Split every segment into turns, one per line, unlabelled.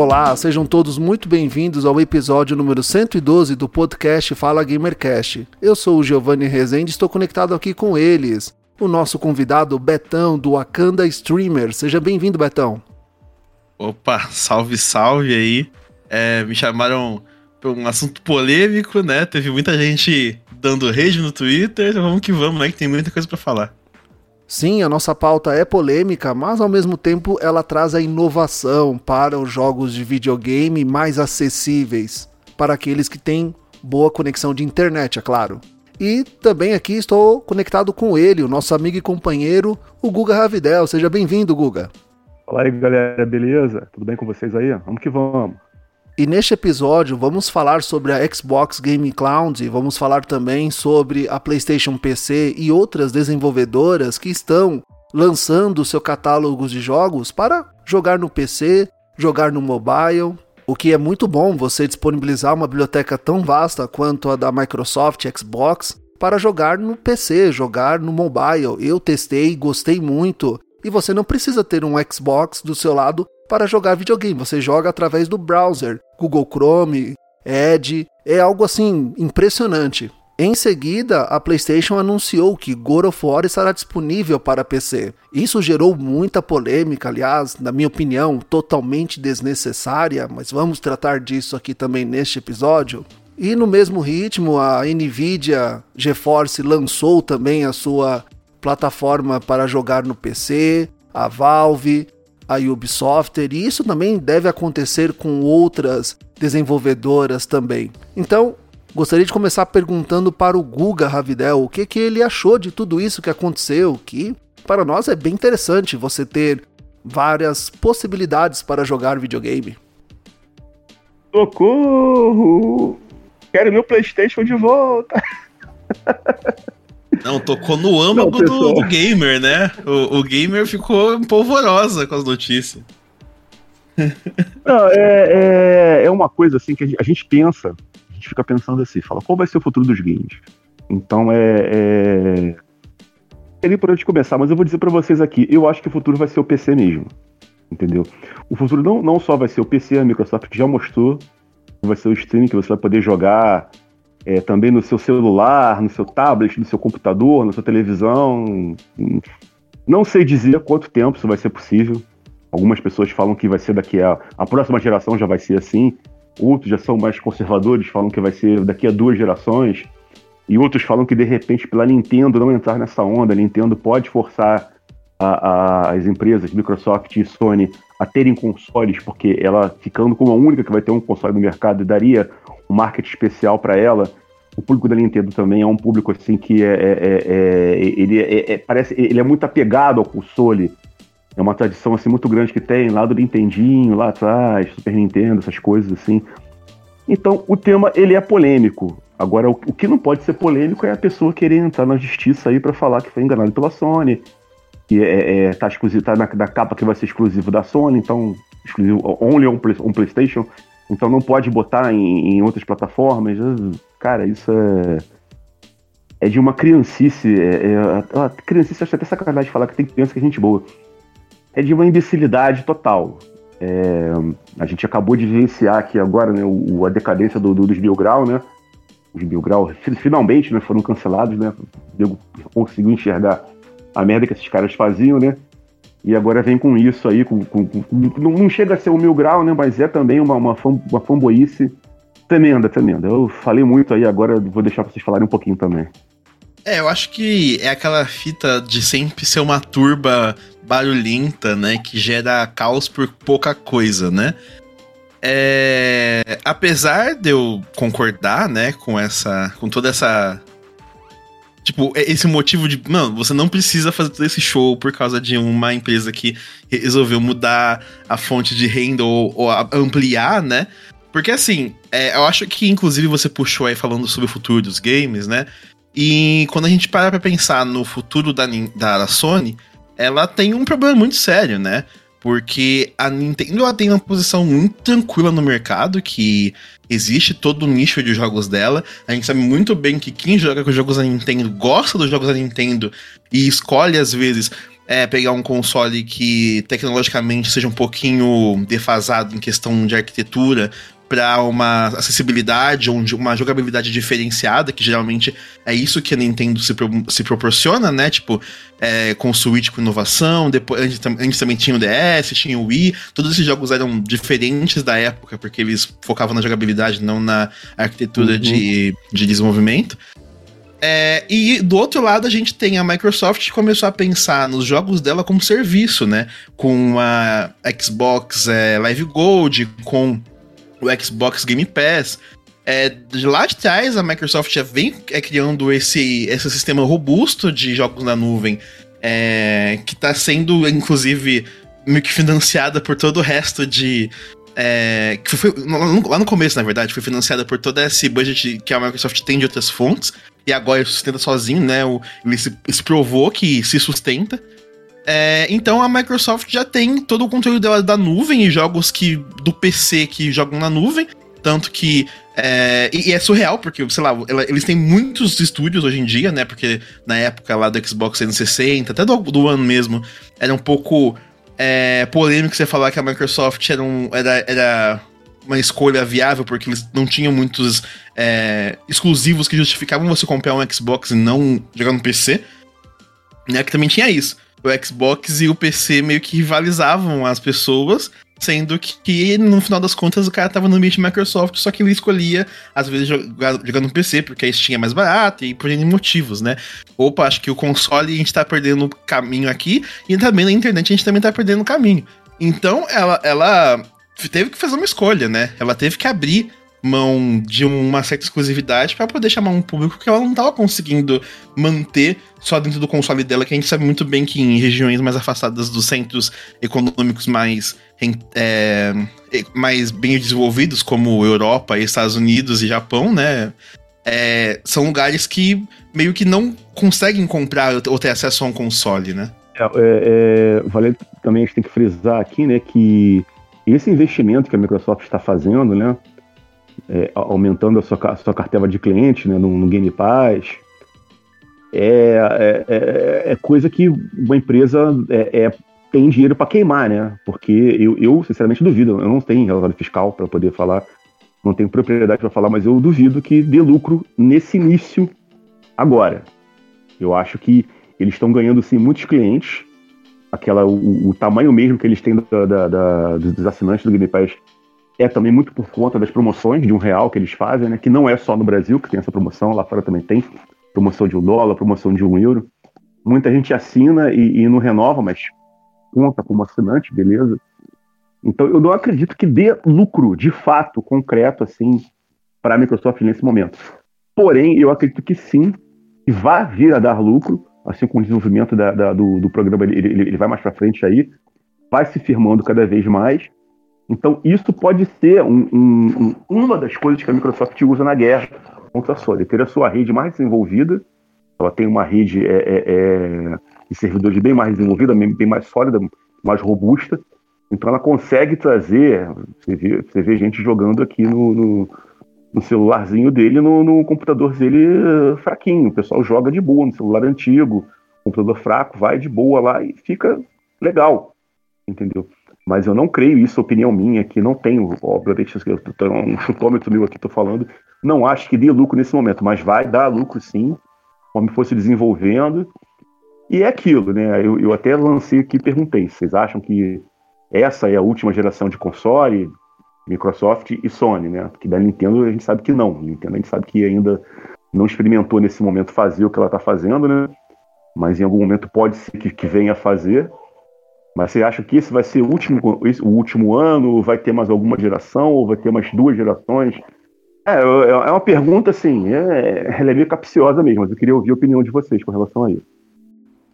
Olá, sejam todos muito bem-vindos ao episódio número 112 do podcast Fala Gamercast. Eu sou o Giovanni Rezende e estou conectado aqui com eles. O nosso convidado Betão do Wakanda Streamer. Seja bem-vindo, Betão.
Opa, salve, salve aí. É, me chamaram por um assunto polêmico, né? Teve muita gente dando rage no Twitter. Então vamos que vamos, né? Que tem muita coisa para falar.
Sim, a nossa pauta é polêmica, mas ao mesmo tempo ela traz a inovação para os jogos de videogame mais acessíveis para aqueles que têm boa conexão de internet, é claro. E também aqui estou conectado com ele, o nosso amigo e companheiro, o Guga Ravidel. Seja bem-vindo, Guga.
Olá aí, galera, beleza? Tudo bem com vocês aí? Vamos que vamos.
E neste episódio vamos falar sobre a Xbox Game Cloud vamos falar também sobre a PlayStation PC e outras desenvolvedoras que estão lançando seu catálogo de jogos para jogar no PC, jogar no mobile. O que é muito bom você disponibilizar uma biblioteca tão vasta quanto a da Microsoft Xbox para jogar no PC, jogar no mobile. Eu testei, gostei muito. E você não precisa ter um Xbox do seu lado para jogar videogame. Você joga através do browser, Google Chrome, Edge, é algo assim impressionante. Em seguida, a PlayStation anunciou que God of War estará disponível para PC. Isso gerou muita polêmica, aliás, na minha opinião, totalmente desnecessária, mas vamos tratar disso aqui também neste episódio. E no mesmo ritmo, a Nvidia GeForce lançou também a sua plataforma para jogar no PC, a Valve, a Ubisoft, e isso também deve acontecer com outras desenvolvedoras também. Então, gostaria de começar perguntando para o Guga Ravidel o que, que ele achou de tudo isso que aconteceu, que para nós é bem interessante você ter várias possibilidades para jogar videogame.
Socorro! Quero meu PlayStation de volta!
Não, tocou no âmago do, do, gamer, né? O, o, gamer ficou polvorosa com as notícias.
Não, é, é, é, uma coisa assim que a gente, a gente, pensa, a gente fica pensando assim, fala, qual vai ser o futuro dos games? Então é. é... Seria por onde começar, mas eu vou dizer para vocês aqui, eu acho que o futuro vai ser o PC mesmo. Entendeu? O futuro não, não só vai ser o PC, a Microsoft já mostrou, vai ser o streaming que você vai poder jogar é, também no seu celular, no seu tablet, no seu computador, na sua televisão. Não sei dizer quanto tempo isso vai ser possível. Algumas pessoas falam que vai ser daqui a. A próxima geração já vai ser assim. Outros já são mais conservadores, falam que vai ser daqui a duas gerações. E outros falam que de repente, pela Nintendo não entrar nessa onda, a Nintendo pode forçar a, a, as empresas, Microsoft e Sony, a terem consoles, porque ela ficando como a única que vai ter um console no mercado daria um marketing especial para ela. O público da Nintendo também é um público assim que é, é, é, é ele é, é, parece ele é muito apegado ao console. É uma tradição assim muito grande que tem lá do Nintendinho, lá atrás, Super Nintendo, essas coisas assim. Então o tema ele é polêmico. Agora o, o que não pode ser polêmico é a pessoa querer entrar na justiça aí para falar que foi enganado pela Sony, que é, é, tá exclusivo, tá na, na, capa que vai ser exclusivo da Sony, então exclusivo only on, on PlayStation. Então não pode botar em, em outras plataformas. Cara, isso é. É de uma criancice. É, é, a criancice, acho até sacanagem falar que tem criança que é gente boa. É de uma imbecilidade total. É, a gente acabou de vivenciar aqui agora né, o, a decadência do, do, dos Grau, né? Os Grau finalmente né, foram cancelados, né? O conseguiu enxergar a merda que esses caras faziam, né? E agora vem com isso aí, com, com, com, não chega a ser um mil grau, né? Mas é também uma, uma, fam, uma fanboice tremenda, tremenda. Eu falei muito aí, agora vou deixar vocês falarem um pouquinho também.
É, eu acho que é aquela fita de sempre ser uma turba barulhenta, né? Que gera caos por pouca coisa, né? É, apesar de eu concordar, né, com essa, com toda essa Tipo, é esse motivo de. Mano, você não precisa fazer todo esse show por causa de uma empresa que resolveu mudar a fonte de renda ou, ou ampliar, né? Porque assim, é, eu acho que inclusive você puxou aí falando sobre o futuro dos games, né? E quando a gente para pra pensar no futuro da, da Sony, ela tem um problema muito sério, né? Porque a Nintendo ela tem uma posição muito tranquila no mercado, que existe todo o nicho de jogos dela. A gente sabe muito bem que quem joga com jogos da Nintendo gosta dos jogos da Nintendo e escolhe, às vezes, é, pegar um console que tecnologicamente seja um pouquinho defasado em questão de arquitetura para uma acessibilidade ou uma jogabilidade diferenciada, que geralmente é isso que a Nintendo se, pro, se proporciona, né? Tipo, é, com o Switch com inovação, depois antes, antes, também tinha o DS, tinha o Wii, todos esses jogos eram diferentes da época, porque eles focavam na jogabilidade, não na arquitetura uhum. de, de desenvolvimento. É, e do outro lado a gente tem a Microsoft que começou a pensar nos jogos dela como serviço, né? Com a Xbox é, Live Gold, com o Xbox Game Pass. É, de lá de trás, a Microsoft já vem é, criando esse, esse sistema robusto de jogos na nuvem, é, que está sendo, inclusive, meio que financiada por todo o resto de. É, que foi, lá no começo, na verdade, foi financiada por todo esse budget que a Microsoft tem de outras fontes, e agora sustenta sozinho, né? Ele se, se provou que se sustenta. É, então a Microsoft já tem todo o conteúdo dela da nuvem e jogos que do PC que jogam na nuvem. Tanto que. É, e, e, é surreal, porque, sei lá, ela, eles têm muitos estúdios hoje em dia, né? Porque na época lá do Xbox 360, até do, do ano mesmo, era um pouco é, polêmico você falar que a Microsoft era, um, era, era uma escolha viável, porque eles não tinham muitos é, exclusivos que justificavam você comprar um Xbox e não jogar no PC. Né, que também tinha isso o Xbox e o PC meio que rivalizavam as pessoas, sendo que, no final das contas o cara tava no ambiente Microsoft, só que ele escolhia, às vezes, jogar, jogar no PC, porque a Steam é mais barato e por N motivos, né? Opa, acho que o console a gente tá perdendo caminho aqui, e também na internet a gente também tá perdendo caminho. Então ela, ela teve que fazer uma escolha, né? Ela teve que abrir mão de uma certa exclusividade para poder chamar um público que ela não estava conseguindo manter só dentro do console dela, que a gente sabe muito bem que em regiões mais afastadas dos centros econômicos mais, é, mais bem desenvolvidos, como Europa, Estados Unidos e Japão, né? É, são lugares que meio que não conseguem comprar ou ter acesso a um console, né?
É, é, vale também a gente tem que frisar aqui, né, que esse investimento que a Microsoft está fazendo, né, é, aumentando a sua, a sua cartela de clientes né, no, no Game Pass. É, é, é, é coisa que uma empresa é, é tem dinheiro para queimar, né? Porque eu, eu, sinceramente, duvido. Eu não tenho relatório fiscal para poder falar, não tenho propriedade para falar, mas eu duvido que dê lucro nesse início agora. Eu acho que eles estão ganhando, sim, muitos clientes. Aquela, o, o tamanho mesmo que eles têm da, da, da, dos assinantes do Game Pass é também muito por conta das promoções de um real que eles fazem, né? Que não é só no Brasil que tem essa promoção, lá fora também tem promoção de um dólar, promoção de um euro. Muita gente assina e, e não renova, mas conta como assinante, beleza? Então eu não acredito que dê lucro de fato concreto assim para a Microsoft nesse momento. Porém, eu acredito que sim, que vai vir a dar lucro, assim com o desenvolvimento da, da, do, do, programa, ele, ele, ele vai mais para frente aí, vai se firmando cada vez mais então, isso pode ser um, um, uma das coisas que a Microsoft usa na guerra contra a Sony. Ter a sua rede mais desenvolvida, ela tem uma rede é, é, é, de servidores bem mais desenvolvida, bem mais sólida, mais robusta. Então, ela consegue trazer. Você vê, você vê gente jogando aqui no, no, no celularzinho dele, no, no, computador dele eh, fraquinho. O pessoal joga de boa no celular antigo, computador fraco, vai de boa lá e fica legal. Entendeu? Mas eu não creio, isso opinião minha, que não tenho, obviamente, eu tô, um chutômetro meu aqui, estou falando, não acho que dê lucro nesse momento, mas vai dar lucro sim, como fosse desenvolvendo, e é aquilo, né, eu, eu até lancei aqui e perguntei, vocês acham que essa é a última geração de console, Microsoft e Sony, né, porque da Nintendo a gente sabe que não, Nintendo a gente sabe que ainda não experimentou nesse momento fazer o que ela está fazendo, né, mas em algum momento pode ser que, que venha a fazer, mas você acha que esse vai ser o último, o último ano? Vai ter mais alguma geração? Ou vai ter mais duas gerações? É, é, é uma pergunta assim, é, ela é meio capciosa mesmo, mas eu queria ouvir a opinião de vocês com relação a isso.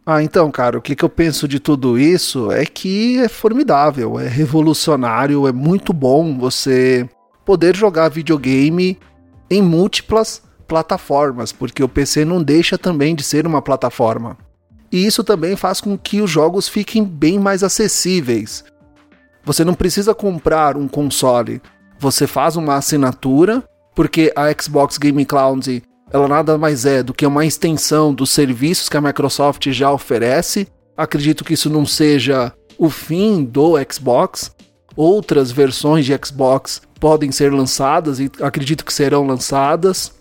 Ah, então, cara, o que, que eu penso de tudo isso é que é formidável, é revolucionário, é muito bom você poder jogar videogame em múltiplas plataformas, porque o PC não deixa também de ser uma plataforma. E isso também faz com que os jogos fiquem bem mais acessíveis. Você não precisa comprar um console, você faz uma assinatura, porque a Xbox Game Cloud ela nada mais é do que uma extensão dos serviços que a Microsoft já oferece. Acredito que isso não seja o fim do Xbox. Outras versões de Xbox podem ser lançadas e acredito que serão lançadas.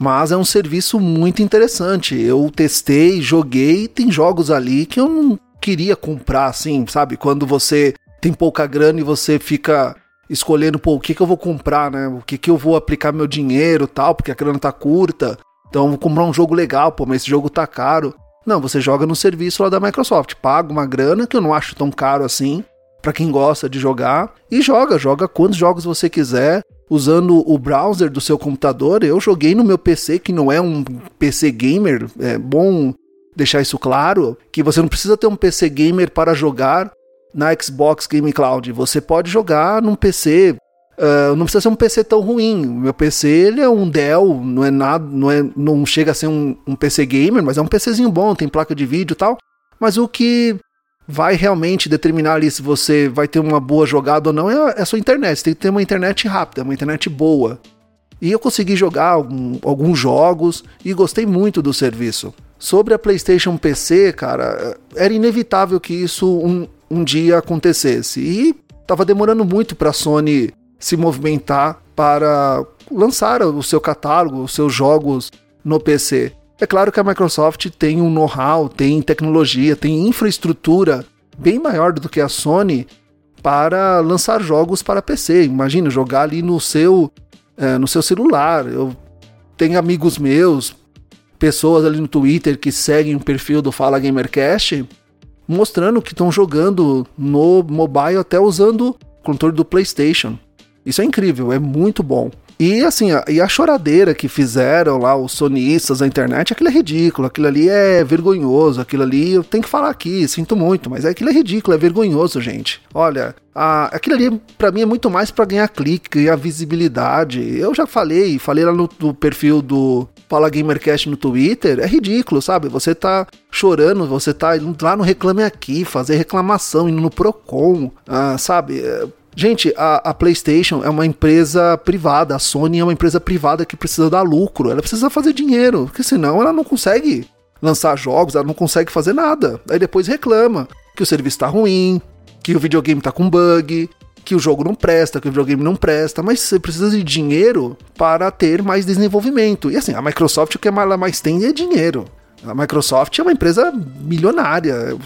Mas é um serviço muito interessante. Eu testei, joguei, tem jogos ali que eu não queria comprar, assim, sabe? Quando você tem pouca grana e você fica escolhendo, pô, o que, que eu vou comprar, né? O que, que eu vou aplicar meu dinheiro tal, porque a grana tá curta. Então vou comprar um jogo legal, pô, mas esse jogo tá caro. Não, você joga no serviço lá da Microsoft, paga uma grana que eu não acho tão caro assim, para quem gosta de jogar, e joga, joga quantos jogos você quiser, usando o browser do seu computador. Eu joguei no meu PC, que não é um PC gamer, é bom deixar isso claro, que você não precisa ter um PC gamer para jogar na Xbox Game Cloud. Você pode jogar num PC Uh, não precisa ser um PC tão ruim. Meu PC ele é um Dell, não é nada, não, é, não chega a ser um, um PC gamer, mas é um PCzinho bom, tem placa de vídeo e tal. Mas o que vai realmente determinar ali se você vai ter uma boa jogada ou não é a, é a sua internet. Você tem que ter uma internet rápida, uma internet boa. E eu consegui jogar algum, alguns jogos e gostei muito do serviço. Sobre a PlayStation PC, cara, era inevitável que isso um, um dia acontecesse. E tava demorando muito para a Sony se movimentar para lançar o seu catálogo, os seus jogos no PC. É claro que a Microsoft tem um know-how, tem tecnologia, tem infraestrutura bem maior do que a Sony para lançar jogos para PC. Imagina jogar ali no seu, é, no seu celular. Eu tenho amigos meus, pessoas ali no Twitter que seguem o perfil do Fala Gamercast, mostrando que estão jogando no mobile até usando o controle do PlayStation. Isso é incrível, é muito bom. E assim, a, e a choradeira que fizeram lá os sonistas na internet, aquilo é ridículo, aquilo ali é vergonhoso, aquilo ali eu tenho que falar aqui, sinto muito, mas aquilo é ridículo, é vergonhoso, gente. Olha, a, aquilo ali para mim é muito mais para ganhar clique, ganhar visibilidade. Eu já falei, falei lá no, no perfil do Fala Gamercast no Twitter, é ridículo, sabe? Você tá chorando, você tá lá no Reclame Aqui, fazer reclamação, indo no Procon, ah, sabe? Gente, a, a, PlayStation é uma empresa privada, a Sony é uma empresa privada que precisa dar lucro, ela precisa fazer dinheiro, porque senão ela não consegue lançar jogos, ela não consegue fazer nada. Aí depois reclama que o serviço está ruim, que o videogame está com bug, que o jogo não presta, que o videogame não presta, mas você precisa de dinheiro para ter mais desenvolvimento. E assim, a Microsoft o que ela mais tem é dinheiro. A Microsoft é uma empresa milionária.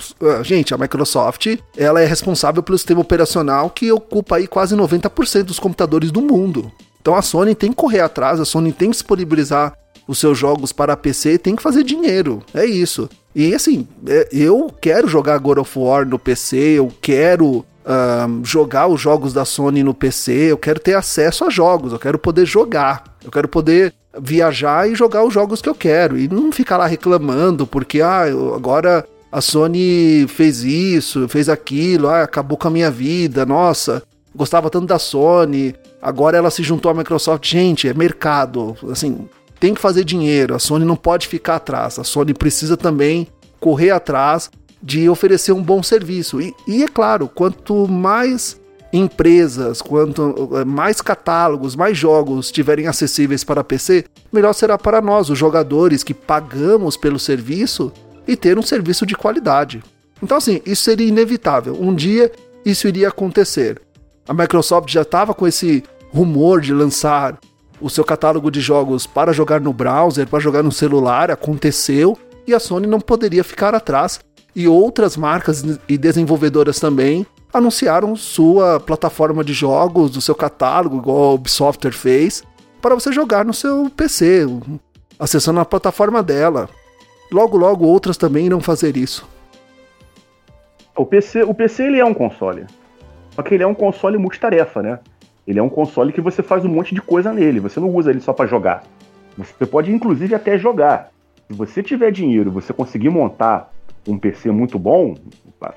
Gente, a Microsoft ela é responsável pelo sistema operacional que ocupa aí quase 90% dos computadores do mundo. Então a Sony tem que correr atrás, a Sony tem que disponibilizar os seus jogos para PC, tem que fazer dinheiro. É isso. E assim, é, eu quero jogar God of War no PC, eu quero um, jogar os jogos da Sony no PC, eu quero ter acesso a jogos, eu quero poder jogar, eu quero poder viajar e jogar os jogos que eu quero e não ficar lá reclamando porque ah, agora a Sony fez isso, fez aquilo, ah, acabou com a minha vida, nossa, gostava tanto da Sony, agora ela se juntou à Microsoft. Gente, é mercado, assim, tem que fazer dinheiro, a Sony não pode ficar atrás, a Sony precisa também correr atrás de oferecer um bom serviço. E, e é claro, quanto mais empresas, quanto eh, mais catálogos, mais jogos estiverem acessíveis para PC, melhor será para nós, os jogadores que pagamos pelo serviço e ter um serviço de qualidade. Então, assim, isso seria inevitável. Um dia isso iria acontecer. A Microsoft já estava com esse rumor de lançar o seu catálogo de jogos para jogar no browser, para jogar no celular, aconteceu e a Sony não poderia ficar atrás. E outras marcas e desenvolvedoras também anunciaram sua plataforma de jogos, do seu catálogo, igual a Ubisoft fez, para você jogar no seu PC, acessando a plataforma dela. Logo, logo outras também irão fazer isso.
O PC, o PC ele é um console. Só que ele é um console multitarefa, né? Ele é um console que você faz um monte de coisa nele. Você não usa ele só para jogar. Você pode, inclusive, até jogar. Se você tiver dinheiro, você conseguir montar um PC muito bom,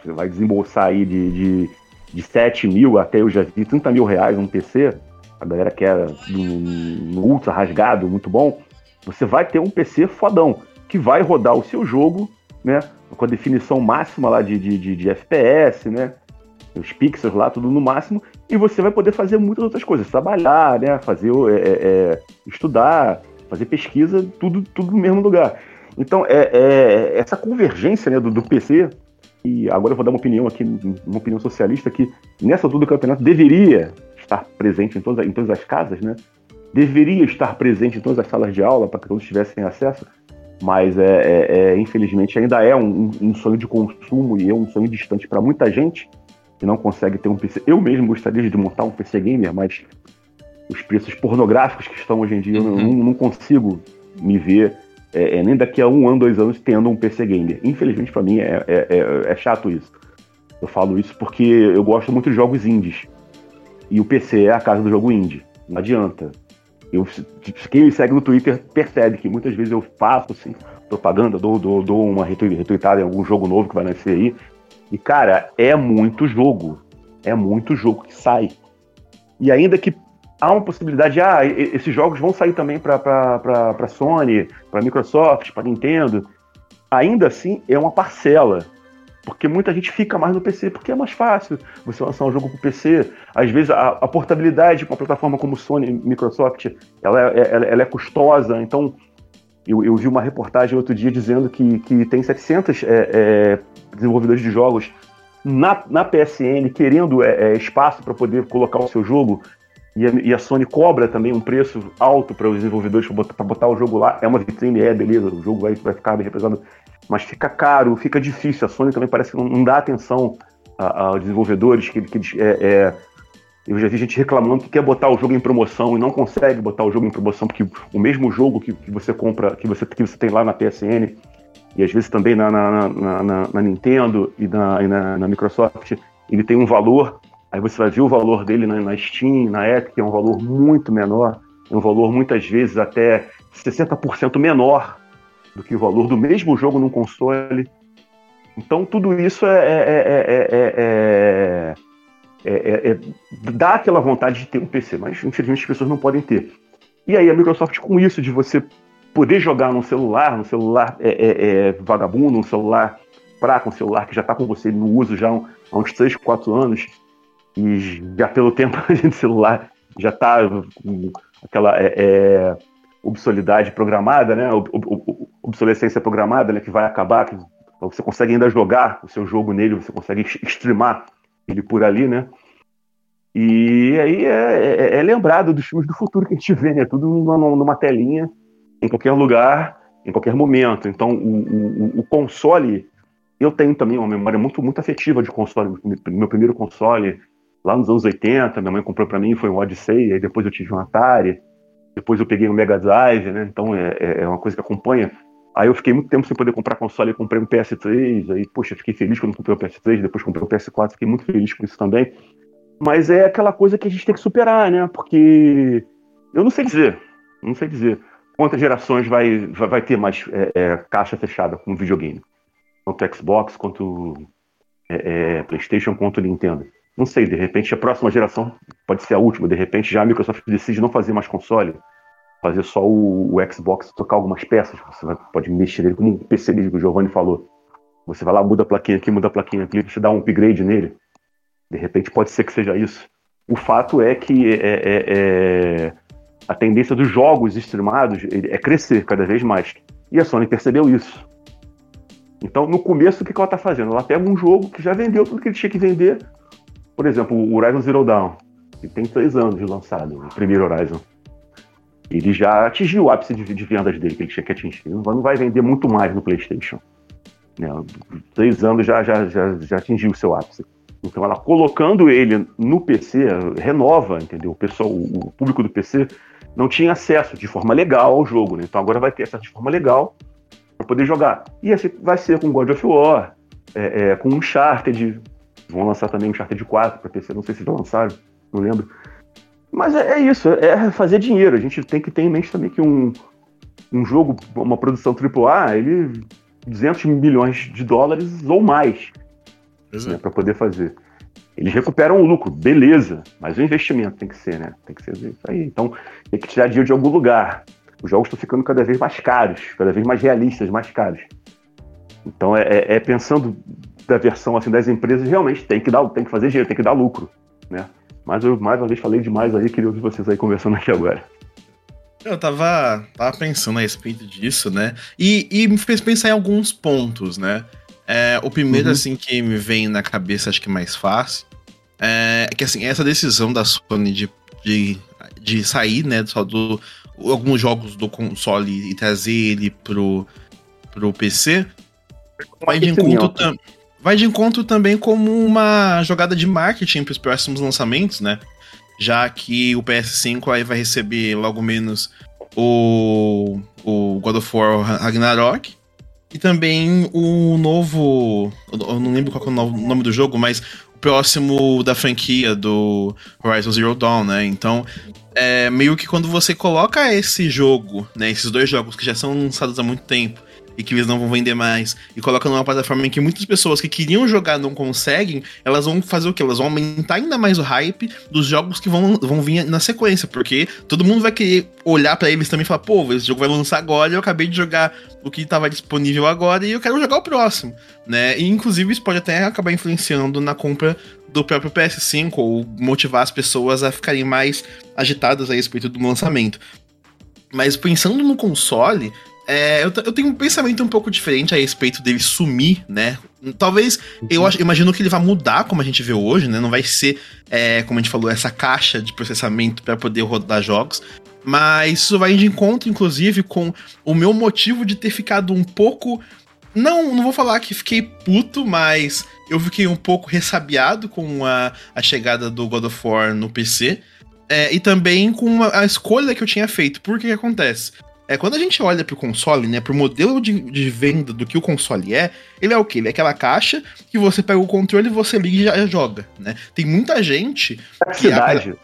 você vai desembolsar aí de, de, de 7 mil até eu já vi 30 mil reais um PC, a galera quer no, no ultra rasgado, muito bom, você vai ter um PC fodão, que vai rodar o seu jogo, né? Com a definição máxima lá de, de, de, de FPS, né? Os pixels lá, tudo no máximo, e você vai poder fazer muitas outras coisas, trabalhar, né? Fazer, é, é, é estudar, fazer pesquisa, tudo, tudo no mesmo lugar. Então, é, é essa convergência né, do, do, PC, e agora eu vou dar uma opinião aqui, uma opinião socialista, que nessa altura do campeonato deveria estar presente em todas, em todas as casas, né? Deveria estar presente em todas as salas de aula para que todos tivessem acesso, mas é, é, é infelizmente ainda é um, um, sonho de consumo e é um sonho distante para muita gente que não consegue ter um PC. Eu mesmo gostaria de montar um PC gamer, mas os preços pornográficos que estão hoje em dia, uhum. eu não, não, consigo me ver é, é, nem daqui a um ano, dois anos tendo um PC gamer. Infelizmente, para mim, é, é, é, é, chato isso. Eu falo isso porque eu gosto muito de jogos indies. E o PC é a casa do jogo indie. Não adianta. Eu, quem me segue no Twitter percebe que muitas vezes eu faço assim, propaganda, dou, dou, dou uma retweetada em algum jogo novo que vai nascer aí. E, cara, é muito jogo. É muito jogo que sai. E ainda que há uma possibilidade de, ah, esses jogos vão sair também para Sony, para Microsoft, para Nintendo. Ainda assim, é uma parcela. Porque muita gente fica mais no PC, porque é mais fácil você lançar um jogo para o PC. Às vezes, a, a portabilidade com uma plataforma como Sony Microsoft, ela é, ela, ela é custosa. Então, eu, eu, vi uma reportagem outro dia dizendo que, que tem 700 é, é, desenvolvedores de jogos na, na PSN querendo é, é espaço para poder colocar o seu jogo e a, e a, Sony cobra também um preço alto para os desenvolvedores para botar, botar, o jogo lá. É uma vitrine, é, beleza, o jogo vai, vai ficar bem representado. Mas fica caro, fica difícil. A Sony também parece que não, não dá atenção aos desenvolvedores, que, que é, é, eu já vi gente reclamando que quer botar o jogo em promoção e não consegue botar o jogo em promoção, porque o mesmo jogo que, que você compra, que você, que você tem lá na PSN, e às vezes também na, na, na, na Nintendo e, na, e na, Microsoft, ele tem um valor Aí você vai ver o valor dele na, na Steam, na Epic, é um valor muito menor, é um valor muitas vezes até 60% menor do que o valor do mesmo jogo num console. Então tudo isso é, é, dá aquela vontade de ter um PC, mas infelizmente as pessoas não podem ter. E aí a Microsoft com isso de você poder jogar no celular, no celular vagabundo, um celular fraco, um celular que já está com você no uso já há uns 3, 4 anos, e já pelo tempo de celular já está com aquela é, é, obsolidade programada, né? Ob, ob, obsolescência programada, né? Que vai acabar, que você consegue ainda jogar o seu jogo nele, você consegue streamar ele por ali, né? E aí é, é, é lembrado dos filmes do futuro que a gente vê, né? Tudo numa, numa telinha, em qualquer lugar, em qualquer momento. Então, o, o, o console, eu tenho também uma memória muito, muito afetiva de console. Meu primeiro console lá nos anos 80, minha mãe comprou para mim, foi um Odyssey, aí depois eu tive um Atari, depois eu peguei um Mega Drive, né? Então é, é, é uma coisa que acompanha. Aí eu fiquei muito tempo sem poder comprar console, comprei um PS3, aí, poxa, fiquei feliz quando comprei o PS3, depois comprei o PS4, fiquei muito feliz com isso também. Mas é aquela coisa que a gente tem que superar, né? Porque eu não sei dizer, não sei dizer quantas gerações vai, vai, vai ter mais é, é, caixa fechada com videogame. Quanto Xbox, quanto é, é, PlayStation, quanto Nintendo. Não sei, de repente a próxima geração pode ser a última, de repente já a Microsoft decide não fazer mais console, fazer só o, o Xbox, trocar algumas peças, você vai, pode mexer nele, como um PC mesmo que o Giovanni falou. Você vai lá, muda a plaquinha aqui, muda a plaquinha aqui, você dá um upgrade nele. De repente pode ser que seja isso. O fato é que é, é, é, a tendência dos jogos streamados é crescer cada vez mais. E a Sony percebeu isso. Então, no começo, o que ela está fazendo? Ela pega um jogo que já vendeu tudo que ele tinha que vender, por exemplo, o Horizon Zero Dawn, que tem três anos de lançado, o primeiro Horizon. Ele já atingiu o ápice de, de vendas dele que ele tinha que atingir. Não vai vender muito mais no PlayStation. Né? Três anos já, já, já, já atingiu o seu ápice. Então, ela colocando ele no PC, renova, entendeu? O, pessoal, o público do PC não tinha acesso de forma legal ao jogo, né? Então agora vai ter acesso de forma legal para poder jogar. E assim vai ser com God of War, é, é, com Uncharted, Vão lançar também um Uncharted 4 para PC, não sei se já lançaram, não lembro. Mas é, é, isso, é fazer dinheiro. A gente tem que ter em mente também que um, um jogo, uma produção AAA, ele 200 milhões de dólares ou mais né, para poder fazer. Eles recuperam o lucro, beleza, mas o investimento tem que ser, né? Tem que ser isso aí. Então, tem que tirar dinheiro de algum lugar. Os jogos estão ficando cada vez mais caros, cada vez mais realistas, mais caros. Então, é, é, é pensando da versão assim das empresas, realmente tem que dar, tem que fazer dinheiro, tem que dar lucro, né? Mas eu mais uma vez falei demais aí, queria ouvir vocês aí conversando aqui agora.
Eu tava, tava pensando a respeito disso, né? E, e me fez pensar em alguns pontos, né? É, o primeiro, uhum. assim, que me vem na cabeça, acho que mais fácil, é que, assim, essa decisão da Sony de, de, de sair, né, só do alguns jogos do console e trazer ele pro, pro PC, vai de, encontro tam, vai de encontro também como uma jogada de marketing para os próximos lançamentos, né? Já que o PS5 aí vai receber logo menos o, o God of War Ragnarok e também o novo. Eu não lembro qual é o nome do jogo, mas o próximo da franquia do Horizon Zero Dawn, né? Então, é meio que quando você coloca esse jogo, né? Esses dois jogos que já são lançados há muito tempo e que eles não vão vender mais, e coloca numa plataforma em que muitas pessoas que queriam jogar não conseguem, elas vão fazer o quê? Elas vão aumentar ainda mais o hype dos jogos que vão, vão vir na sequência, porque todo mundo vai querer olhar para eles também e falar, pô, esse jogo vai lançar agora, eu acabei de jogar o que estava disponível agora e eu quero jogar o próximo, né? E inclusive isso pode até acabar influenciando na compra do próprio PS5 ou motivar as pessoas a ficarem mais agitadas a respeito do lançamento. Mas pensando no console, é, eu, eu, tenho um pensamento um pouco diferente a respeito dele sumir, né? Talvez, eu acho, imagino que ele vai mudar como a gente vê hoje, né? Não vai ser, é, como a gente falou, essa caixa de processamento para poder rodar jogos. Mas isso vai de encontro, inclusive, com o meu motivo de ter ficado um pouco. Não, não vou falar que fiquei puto, mas eu fiquei um pouco ressabiado com a, a chegada do God of War no PC. É, e também com a, a, escolha que eu tinha feito. Por que, que acontece? É, quando a gente olha pro console, né, pro modelo de, de, venda do que o console é, ele é o quê? Ele é aquela caixa que você pega o controle, você liga e já, joga, né? Tem muita gente...
Praticidade.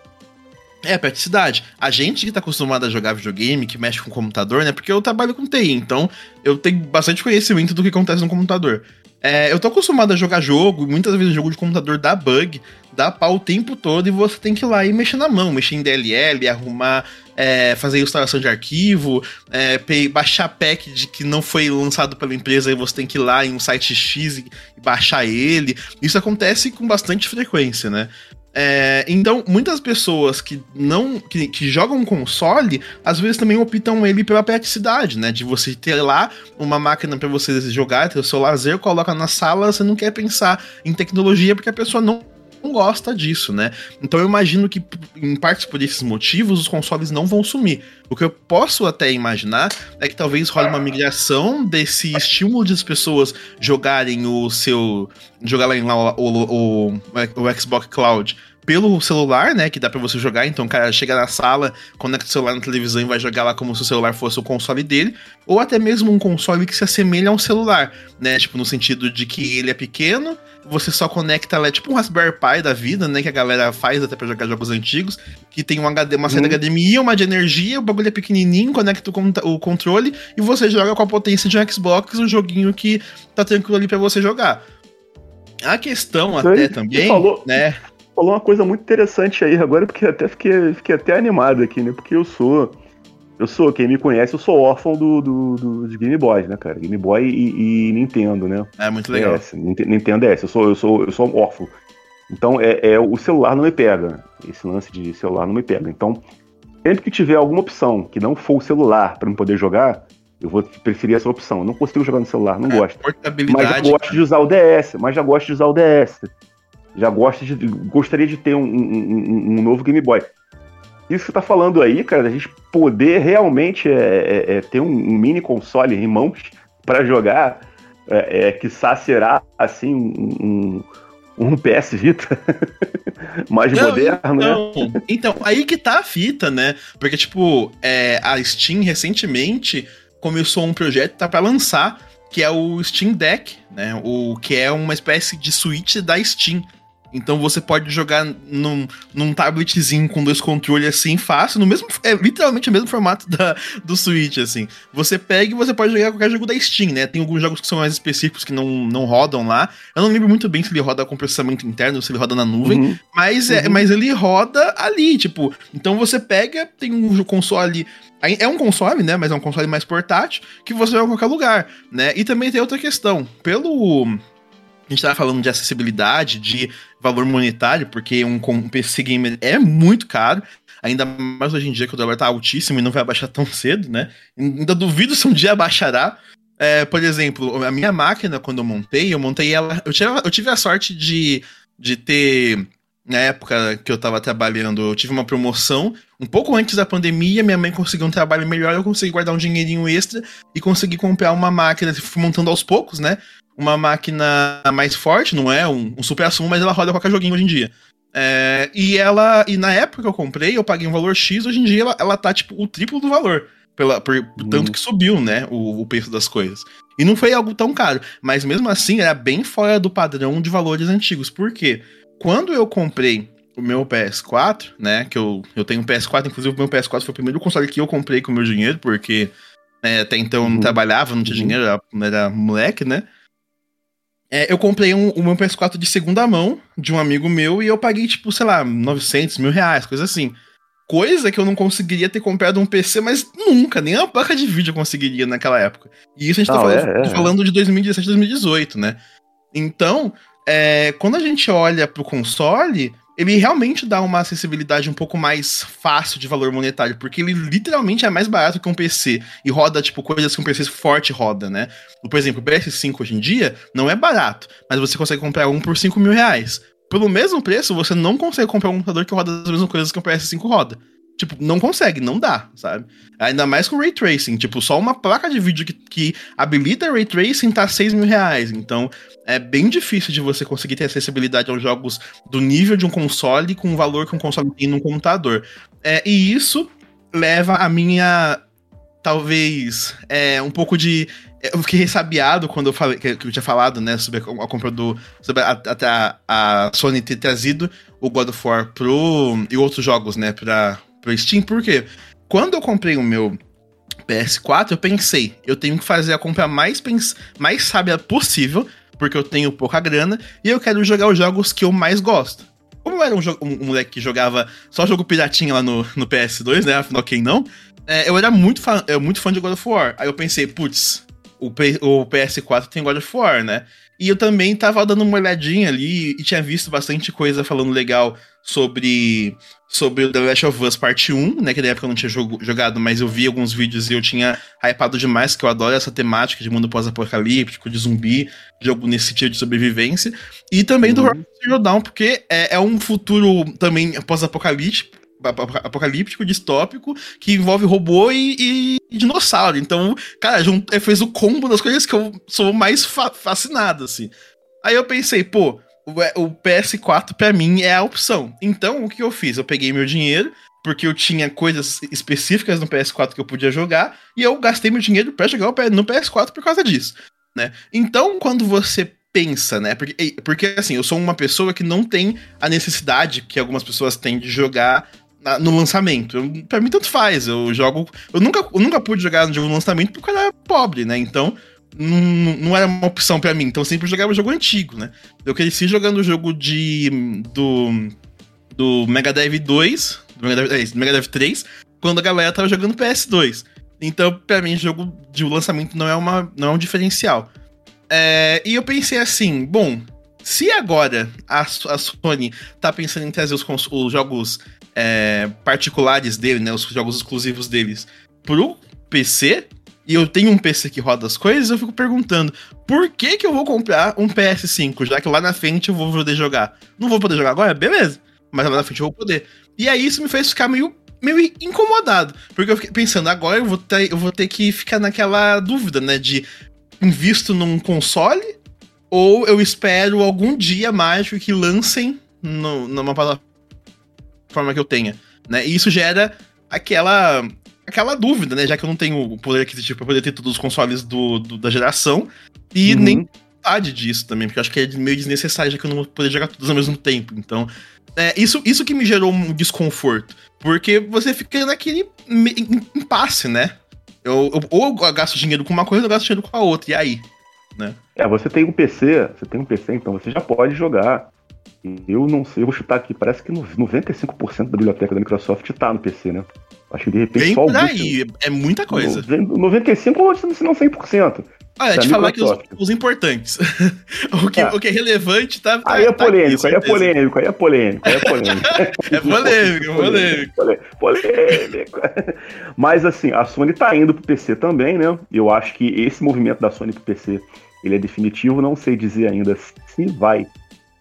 É, praticidade. A gente que tá acostumado a jogar videogame, que mexe com computador, né? Porque eu trabalho com TI, então eu tenho bastante conhecimento do que acontece no computador. É, eu tô acostumado a jogar jogo, muitas vezes jogo de computador dá bug, dá pau o tempo todo e você tem que ir lá e mexer na mão, mexer em DLL, arrumar, é, fazer instalação de arquivo, é, baixar pack de que não foi lançado pela empresa e você tem que ir lá em um site X e baixar ele. Isso acontece com bastante frequência, né? É, então, muitas pessoas que não que, que, jogam console, às vezes também optam ele pela praticidade, né? De você ter lá uma máquina para você jogar, ter o seu lazer, coloca na sala, você não quer pensar em tecnologia porque a pessoa não não gosta disso, né? Então eu imagino que, em parte por esses motivos, os consoles não vão sumir. O que eu posso até imaginar é que talvez role uma migração desse estímulo de as pessoas jogarem o seu. jogarem lá o, o, o, o Xbox Cloud pelo celular, né? Que dá para você jogar. Então o cara chega na sala, conecta o celular na televisão e vai jogar lá como se o celular fosse o console dele. Ou até mesmo um console que se assemelha a um celular, né? Tipo, no sentido de que ele é pequeno, você só conecta lá, é tipo um Raspberry Pi da vida, né? Que a galera faz até pra jogar jogos antigos. Que tem um HD, uma saída hum. HDMI, uma de energia, o bagulho é pequenininho, conecta o, o controle e você joga com a potência de um Xbox, um joguinho que tá tranquilo ali pra você jogar. A questão até também, falou, né?
Falou uma coisa muito interessante aí agora, porque até fiquei, fiquei até animado aqui, né? Porque eu sou. Eu sou, quem me conhece, eu sou órfão do, do, do de Game Boy, né, cara? Game Boy e, e Nintendo, né?
É muito legal.
DS, Nintendo DS, eu sou, eu sou, eu sou órfão. Então, é, é, o celular não me pega. Esse lance de celular não me pega. Então, sempre que tiver alguma opção que não for o celular para eu poder jogar, eu vou preferir essa opção. Eu não consigo jogar no celular, não é, gosto. Mas já gosto de usar o DS, mas já gosto de usar o DS já gosta de, gostaria de ter um, um, um novo Game Boy. Isso que você tá falando aí, cara, a gente poder realmente é, é, é ter um, um, mini console em mãos para jogar, é, é, que será assim um, um PS Vita mais não, moderno,
então, né? Então, aí que tá a fita, né? Porque, tipo, é, a Steam recentemente começou um projeto tá para lançar, que é o Steam Deck, né? O que é uma espécie de Switch da Steam. Então você pode jogar num, num tabletzinho com dois controles assim, fácil, no mesmo. É literalmente o mesmo formato da, do Switch, assim. Você pega e você pode jogar qualquer jogo da Steam, né? Tem alguns jogos que são mais específicos que não, não rodam lá. Eu não lembro muito bem se ele roda com processamento interno, se ele roda na nuvem, uhum. mas, é, uhum. mas ele roda ali, tipo. Então você pega, tem um console é um console, né? Mas é um console mais portátil que você vai em qualquer lugar, né? E também tem outra questão. Pelo. A gente tava falando de acessibilidade, de valor monetário, porque um, um PC gamer é muito caro. Ainda mais hoje em dia que o dólar tá altíssimo e não vai abaixar tão cedo, né? Ainda duvido se um dia abaixará. É, por exemplo, a minha máquina, quando eu montei, eu montei ela. Eu tive, eu tive a sorte de, de ter na época que eu tava trabalhando, eu tive uma promoção. Um pouco antes da pandemia, minha mãe conseguiu um trabalho melhor, eu consegui guardar um dinheirinho extra e consegui comprar uma máquina, fui montando aos poucos, né? Uma máquina mais forte, não é um, um super assumo, mas ela roda qualquer joguinho hoje em dia. É, e ela. E na época que eu comprei, eu paguei um valor X, hoje em dia ela, ela tá, tipo, o triplo do valor. Pela, por, hum. Tanto que subiu, né? O, o preço das coisas. E não foi algo tão caro. Mas mesmo assim, era bem fora do padrão de valores antigos. Por quê? Quando eu comprei o meu PS4, né? Que eu, eu tenho um PS4, inclusive o meu PS4 foi o primeiro console que eu comprei com o meu dinheiro, porque né, até então eu não uhum. trabalhava, não tinha uhum. dinheiro, era, era moleque, né? É, eu comprei um, o meu PS4 de segunda mão de um amigo meu e eu paguei, tipo, sei lá, 900 mil reais, coisa assim. Coisa que eu não conseguiria ter comprado um PC, mas nunca, nem a placa de vídeo eu conseguiria naquela época. E isso a gente tá não, tá falando, é, é. falando de 2017, 2018, né? Então, é, quando a gente olha pro console, ele realmente dá uma acessibilidade um pouco mais fácil de valor monetário, porque ele literalmente é mais barato que um PC e roda, tipo, coisas que um PC forte roda, né? Por exemplo, o PS5 hoje em dia não é barato, mas você consegue comprar um por 5 mil reais. Pelo mesmo preço, você não consegue comprar um computador que roda as mesmas coisas que um PS5 roda. Tipo, não consegue, não dá, sabe? Ainda mais com Ray Tracing. Tipo, só uma placa de vídeo que, que habilita Ray Tracing tá 6 mil reais. Então, é bem difícil de você conseguir ter acessibilidade aos jogos do nível de um console com o valor que um console tem num computador. É, e isso leva a minha. Talvez. É, um pouco de. Eu fiquei ressabiado quando eu falei que eu tinha falado, né, sobre a compra do. Sobre a, a, a Sony ter trazido o God of War pro. e outros jogos, né, pra, pro Steam, porque quando eu comprei o meu PS4, eu pensei, eu tenho que fazer a compra mais, mais sábia possível, porque eu tenho pouca grana, e eu quero jogar os jogos que eu mais gosto. Como eu era um, um, um moleque que jogava só jogo piratinha lá no, no PS2, né? Afinal, quem não? É, eu era muito fã, eu, muito fã de God of War. Aí eu pensei, putz, o, o PS4 tem God of War, né? E eu também tava dando uma olhadinha ali e tinha visto bastante coisa falando legal sobre sobre o The Last of Us Parte 1, né? Que na época eu não tinha jogo, jogado, mas eu vi alguns vídeos e eu tinha hypado demais, que eu adoro essa temática de mundo pós-apocalíptico, de zumbi, jogo nesse sentido de sobrevivência. E também uhum. do Horizon Zero Dawn, porque é, é um futuro também pós-apocalíptico, apocalíptico, distópico, que envolve robô e, e dinossauro. Então, cara, fez o combo das coisas que eu sou mais fa fascinado, assim. Aí eu pensei, pô, o PS4 para mim é a opção. Então, o que eu fiz? Eu peguei meu dinheiro, porque eu tinha coisas específicas no PS4 que eu podia jogar, e eu gastei meu dinheiro para jogar no PS4 por causa disso, né? Então, quando você pensa, né? Porque, porque assim, eu sou uma pessoa que não tem a necessidade que algumas pessoas têm de jogar no lançamento. Eu, pra mim, tanto faz. Eu jogo. Eu nunca, eu nunca pude jogar no jogo no lançamento porque eu era pobre, né? Então, não, não era uma opção para mim. Então, eu sempre jogava jogo antigo, né? Eu cresci jogando o jogo de. do. do Mega Drive 2. Do Mega Drive, é, Mega Drive 3, quando a galera tava jogando PS2. Então, para mim, jogo de lançamento não é, uma, não é um diferencial. É, e eu pensei assim, bom, se agora a, a Sony tá pensando em trazer os, os jogos é, particulares dele, né, os jogos exclusivos deles, pro PC, e eu tenho um PC que roda as coisas, eu fico perguntando, por que que eu vou comprar um PS5, já que lá na frente eu vou poder jogar? Não vou poder jogar agora? Beleza. Mas lá na frente eu vou poder. E aí isso me fez ficar meio, meio incomodado. Porque eu fiquei pensando, agora eu vou, ter, eu vou ter que ficar naquela dúvida, né? De invisto num console ou eu espero algum dia mágico que lancem no, numa plataforma que eu tenha, né? E isso gera aquela aquela dúvida, né? Já que eu não tenho o poder aquisitivo para poder ter todos os consoles do, do da geração e uhum. nem vontade disso também, porque eu acho que é meio desnecessário, já que eu não vou poder jogar todos ao mesmo tempo. Então, é, isso, isso que me gerou um desconforto. Porque você fica naquele impasse, né? Eu, eu, ou eu gasto dinheiro com uma coisa ou eu gasto dinheiro com a outra. E aí? Né?
É, você tem um PC, você tem um PC, então você já pode jogar. Eu não sei, eu vou chutar aqui, parece que 95% da biblioteca da Microsoft tá no PC, né? Acho que de repente
Bem só por aí, é muita coisa.
95% ou se não 100%.
Olha, te falar que os, os importantes. o, que, ah. o que é relevante tá.
tá aí é polêmico, tá aqui, aí é polêmico, aí é polêmico, aí é polêmico.
é polêmico, é polêmico.
Polêmico. Mas assim, a Sony tá indo pro PC também, né? Eu acho que esse movimento da Sony pro PC ele é definitivo. Não sei dizer ainda se vai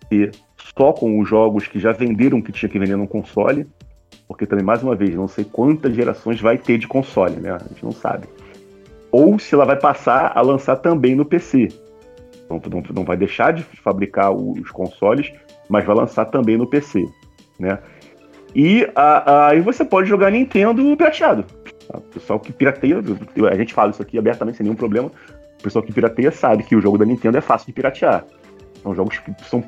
ter só com os jogos que já venderam que tinha que vender no console. Porque também, mais uma vez, não sei quantas gerações vai ter de console, né? A gente não sabe ou se ela vai passar a lançar também no PC. Então não, não vai deixar de fabricar os consoles, mas vai lançar também no PC, né? E aí você pode jogar Nintendo pirateado. O pessoal que pirateia, a gente fala isso aqui abertamente sem nenhum problema. O pessoal que pirateia sabe que o jogo da Nintendo é fácil de piratear. São jogos que são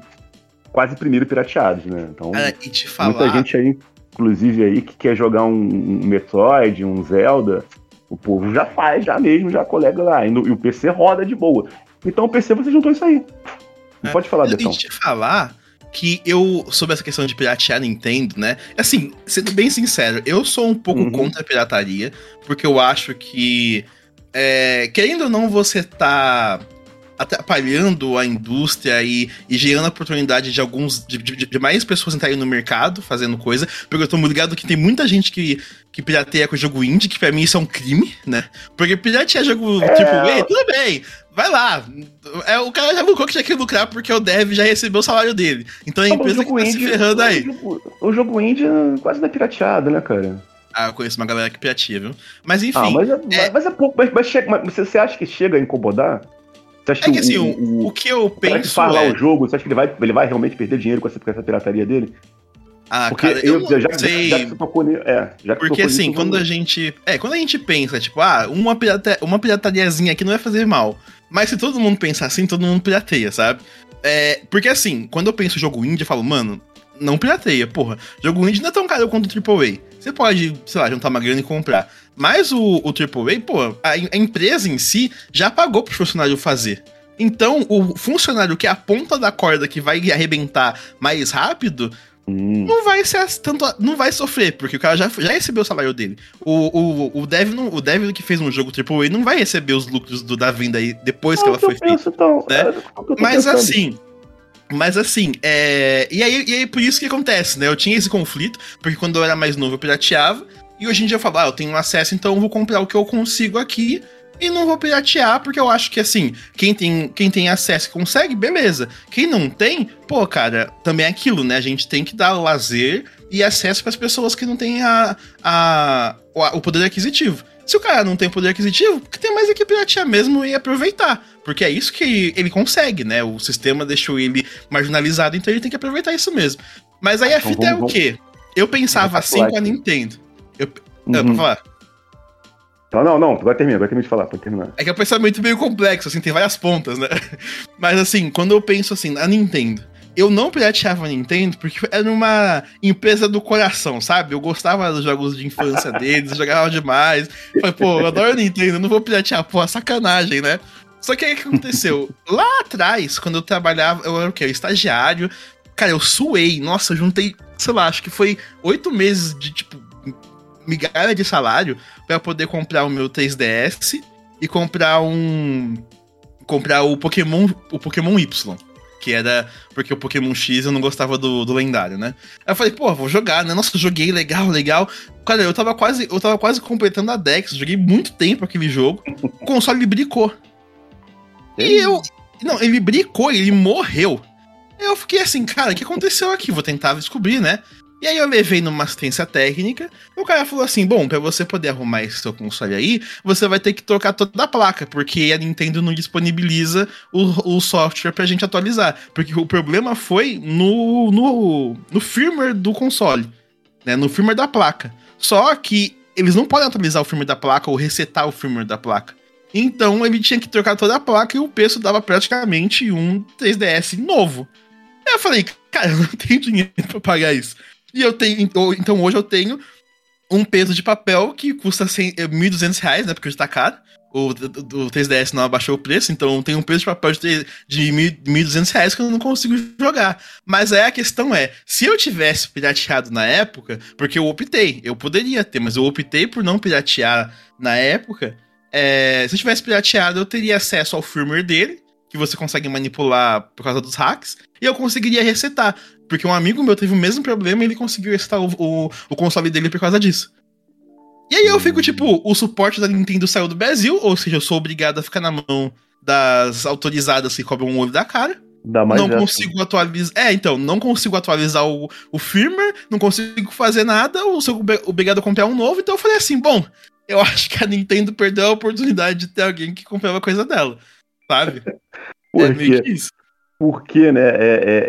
quase primeiro pirateados, né? Então,
Cara, falar...
muita gente aí, inclusive aí, que quer jogar um, um Metroid, um Zelda, o povo já faz, já mesmo, já colega lá. E, no, e o PC roda de boa. Então o PC você juntou isso aí. Não é, pode falar, Betão.
Deixa eu te falar que eu, sobre essa questão de piratear Nintendo, né? Assim, sendo bem sincero, eu sou um pouco uhum. contra a pirataria, porque eu acho que, é, querendo ou não, você tá atrapalhando a indústria e, e gerando a oportunidade de alguns de, de, de, mais pessoas entrarem no mercado fazendo coisa, porque eu tô muito ligado que tem muita gente que, que pirateia com jogo indie, que pra mim isso é um crime, né? Porque piratear jogo é... tipo, ei, tudo bem, vai lá. É, o cara já lucrou que já quer lucrar porque o dev já recebeu o salário dele. Então a empresa que tá indie, se ferrando aí.
O jogo, o jogo indie quase não é pirateado, né, cara?
Ah, eu conheço uma galera que piratia, viu? Mas enfim.
Ah, mas, é, é... mas é pouco. Mas, mas, chega, mas você acha que chega a incomodar?
Você é que, assim, o, o, o, que eu penso.
Que faz é... o jogo, você acha que ele vai, ele vai realmente perder dinheiro com essa, com essa pirataria dele?
Ah, Porque cara, eu, eu já, sei.
Já, já que tocou, é, já
Porque assim, nisso, quando a gente. É, quando a gente pensa, tipo, ah, uma, pirata, uma piratariazinha aqui não vai fazer mal. Mas se todo mundo pensar assim, todo mundo pirateia, sabe? É, porque assim, quando eu penso jogo indie, eu falo, mano, não pirateia, porra. Jogo indie não é tão caro quanto o AAA. Você pode, sei lá, juntar uma grana e comprar. Mas o, o AAA, pô, a, a empresa em si já pagou pro funcionário fazer. Então, o funcionário que é a ponta da corda que vai arrebentar mais rápido, Hum. não vai ser tanto. Não vai sofrer, porque o cara já, já recebeu o salário dele. O, o, o, dev não, o dev que fez um jogo AAA não vai receber os lucros do, da venda aí depois que ela foi feita. Né? É, mas assim. Mas assim, é... e, aí, e aí por isso que acontece, né? Eu tinha esse conflito, porque quando eu era mais novo eu pirateava, e hoje em dia eu falo, ah, eu tenho acesso, então eu vou comprar o que eu consigo aqui e não vou piratear, porque eu acho que assim, quem tem, quem tem acesso consegue, beleza. Quem não tem, pô, cara, também é aquilo, né? A gente tem que dar lazer e acesso para as pessoas que não têm a, a, o poder aquisitivo. Se o cara não tem poder aquisitivo, que tem mais é que piratear mesmo e aproveitar. Porque é isso que ele consegue, né? O sistema deixou ele marginalizado, então ele tem que aproveitar isso mesmo. Mas aí a então, fita vamos, é o quê? Eu pensava assim com a Nintendo. Eu, uhum. é, pra falar.
Não, não, não, vai terminar, vai terminar de falar, pode terminar.
É que é um pensamento meio complexo, assim, tem várias pontas, né? Mas assim, quando eu penso assim, a Nintendo, eu não pirateava Nintendo porque era uma empresa do coração, sabe? Eu gostava dos jogos de infância deles, jogava demais. Falei, pô, eu adoro Nintendo, não vou piratear, pô, sacanagem, né? Só que aí o que aconteceu? Lá atrás, quando eu trabalhava, eu era o quê? Eu estagiário. Cara, eu suei. Nossa, eu juntei, sei lá, acho que foi oito meses de, tipo, migalha de salário para poder comprar o meu 3DS e comprar um comprar o Pokémon o Pokémon Y, que era porque o Pokémon X eu não gostava do, do lendário, né? Aí eu falei, pô, vou jogar, né? Nossa, joguei legal, legal. Cara, eu tava quase eu tava quase completando a Dex, joguei muito tempo aquele jogo. O console bricou. E eu não, ele bricou, ele morreu. Eu fiquei assim, cara, o que aconteceu aqui? Vou tentar descobrir, né? E aí eu levei numa assistência técnica, o cara falou assim: bom, para você poder arrumar esse seu console aí, você vai ter que trocar toda a placa, porque a Nintendo não disponibiliza o, o software pra gente atualizar. Porque o problema foi no, no, no firmware do console, né? No firmware da placa. Só que eles não podem atualizar o firmware da placa ou resetar o firmware da placa. Então ele tinha que trocar toda a placa e o preço dava praticamente um 3DS novo. Eu falei, cara, eu não tenho dinheiro pra pagar isso. E eu tenho. Então hoje eu tenho um peso de papel que custa 100, 1.200 reais, né? Porque hoje tá caro. O, o, 3DS não abaixou o preço, então tem um peso de papel de, de 1.200 reais que eu não consigo jogar. Mas aí a questão é, se eu tivesse pirateado na época, porque eu optei, eu poderia ter, mas eu optei por não piratear na época, é, se eu tivesse pirateado, eu teria acesso ao firmware dele, que você consegue manipular por causa dos hacks, e eu conseguiria resetar. Porque um amigo meu teve o mesmo problema e ele conseguiu resetar o, o, o console dele por causa disso. E aí eu fico, tipo, o suporte da Nintendo saiu do Brasil, ou seja, eu sou obrigado a ficar na mão das autorizadas que cobram um olho da cara.
Dá mais
não
essa.
consigo atualizar. É, então, não consigo atualizar o, o firmware, não consigo fazer nada, ou sou ob- obrigado a comprar um novo, então eu falei assim, bom, eu acho que a Nintendo perdeu a oportunidade de ter alguém que comprava coisa dela. Sabe? É meio
Porque,
que isso.
Porque né, é, é-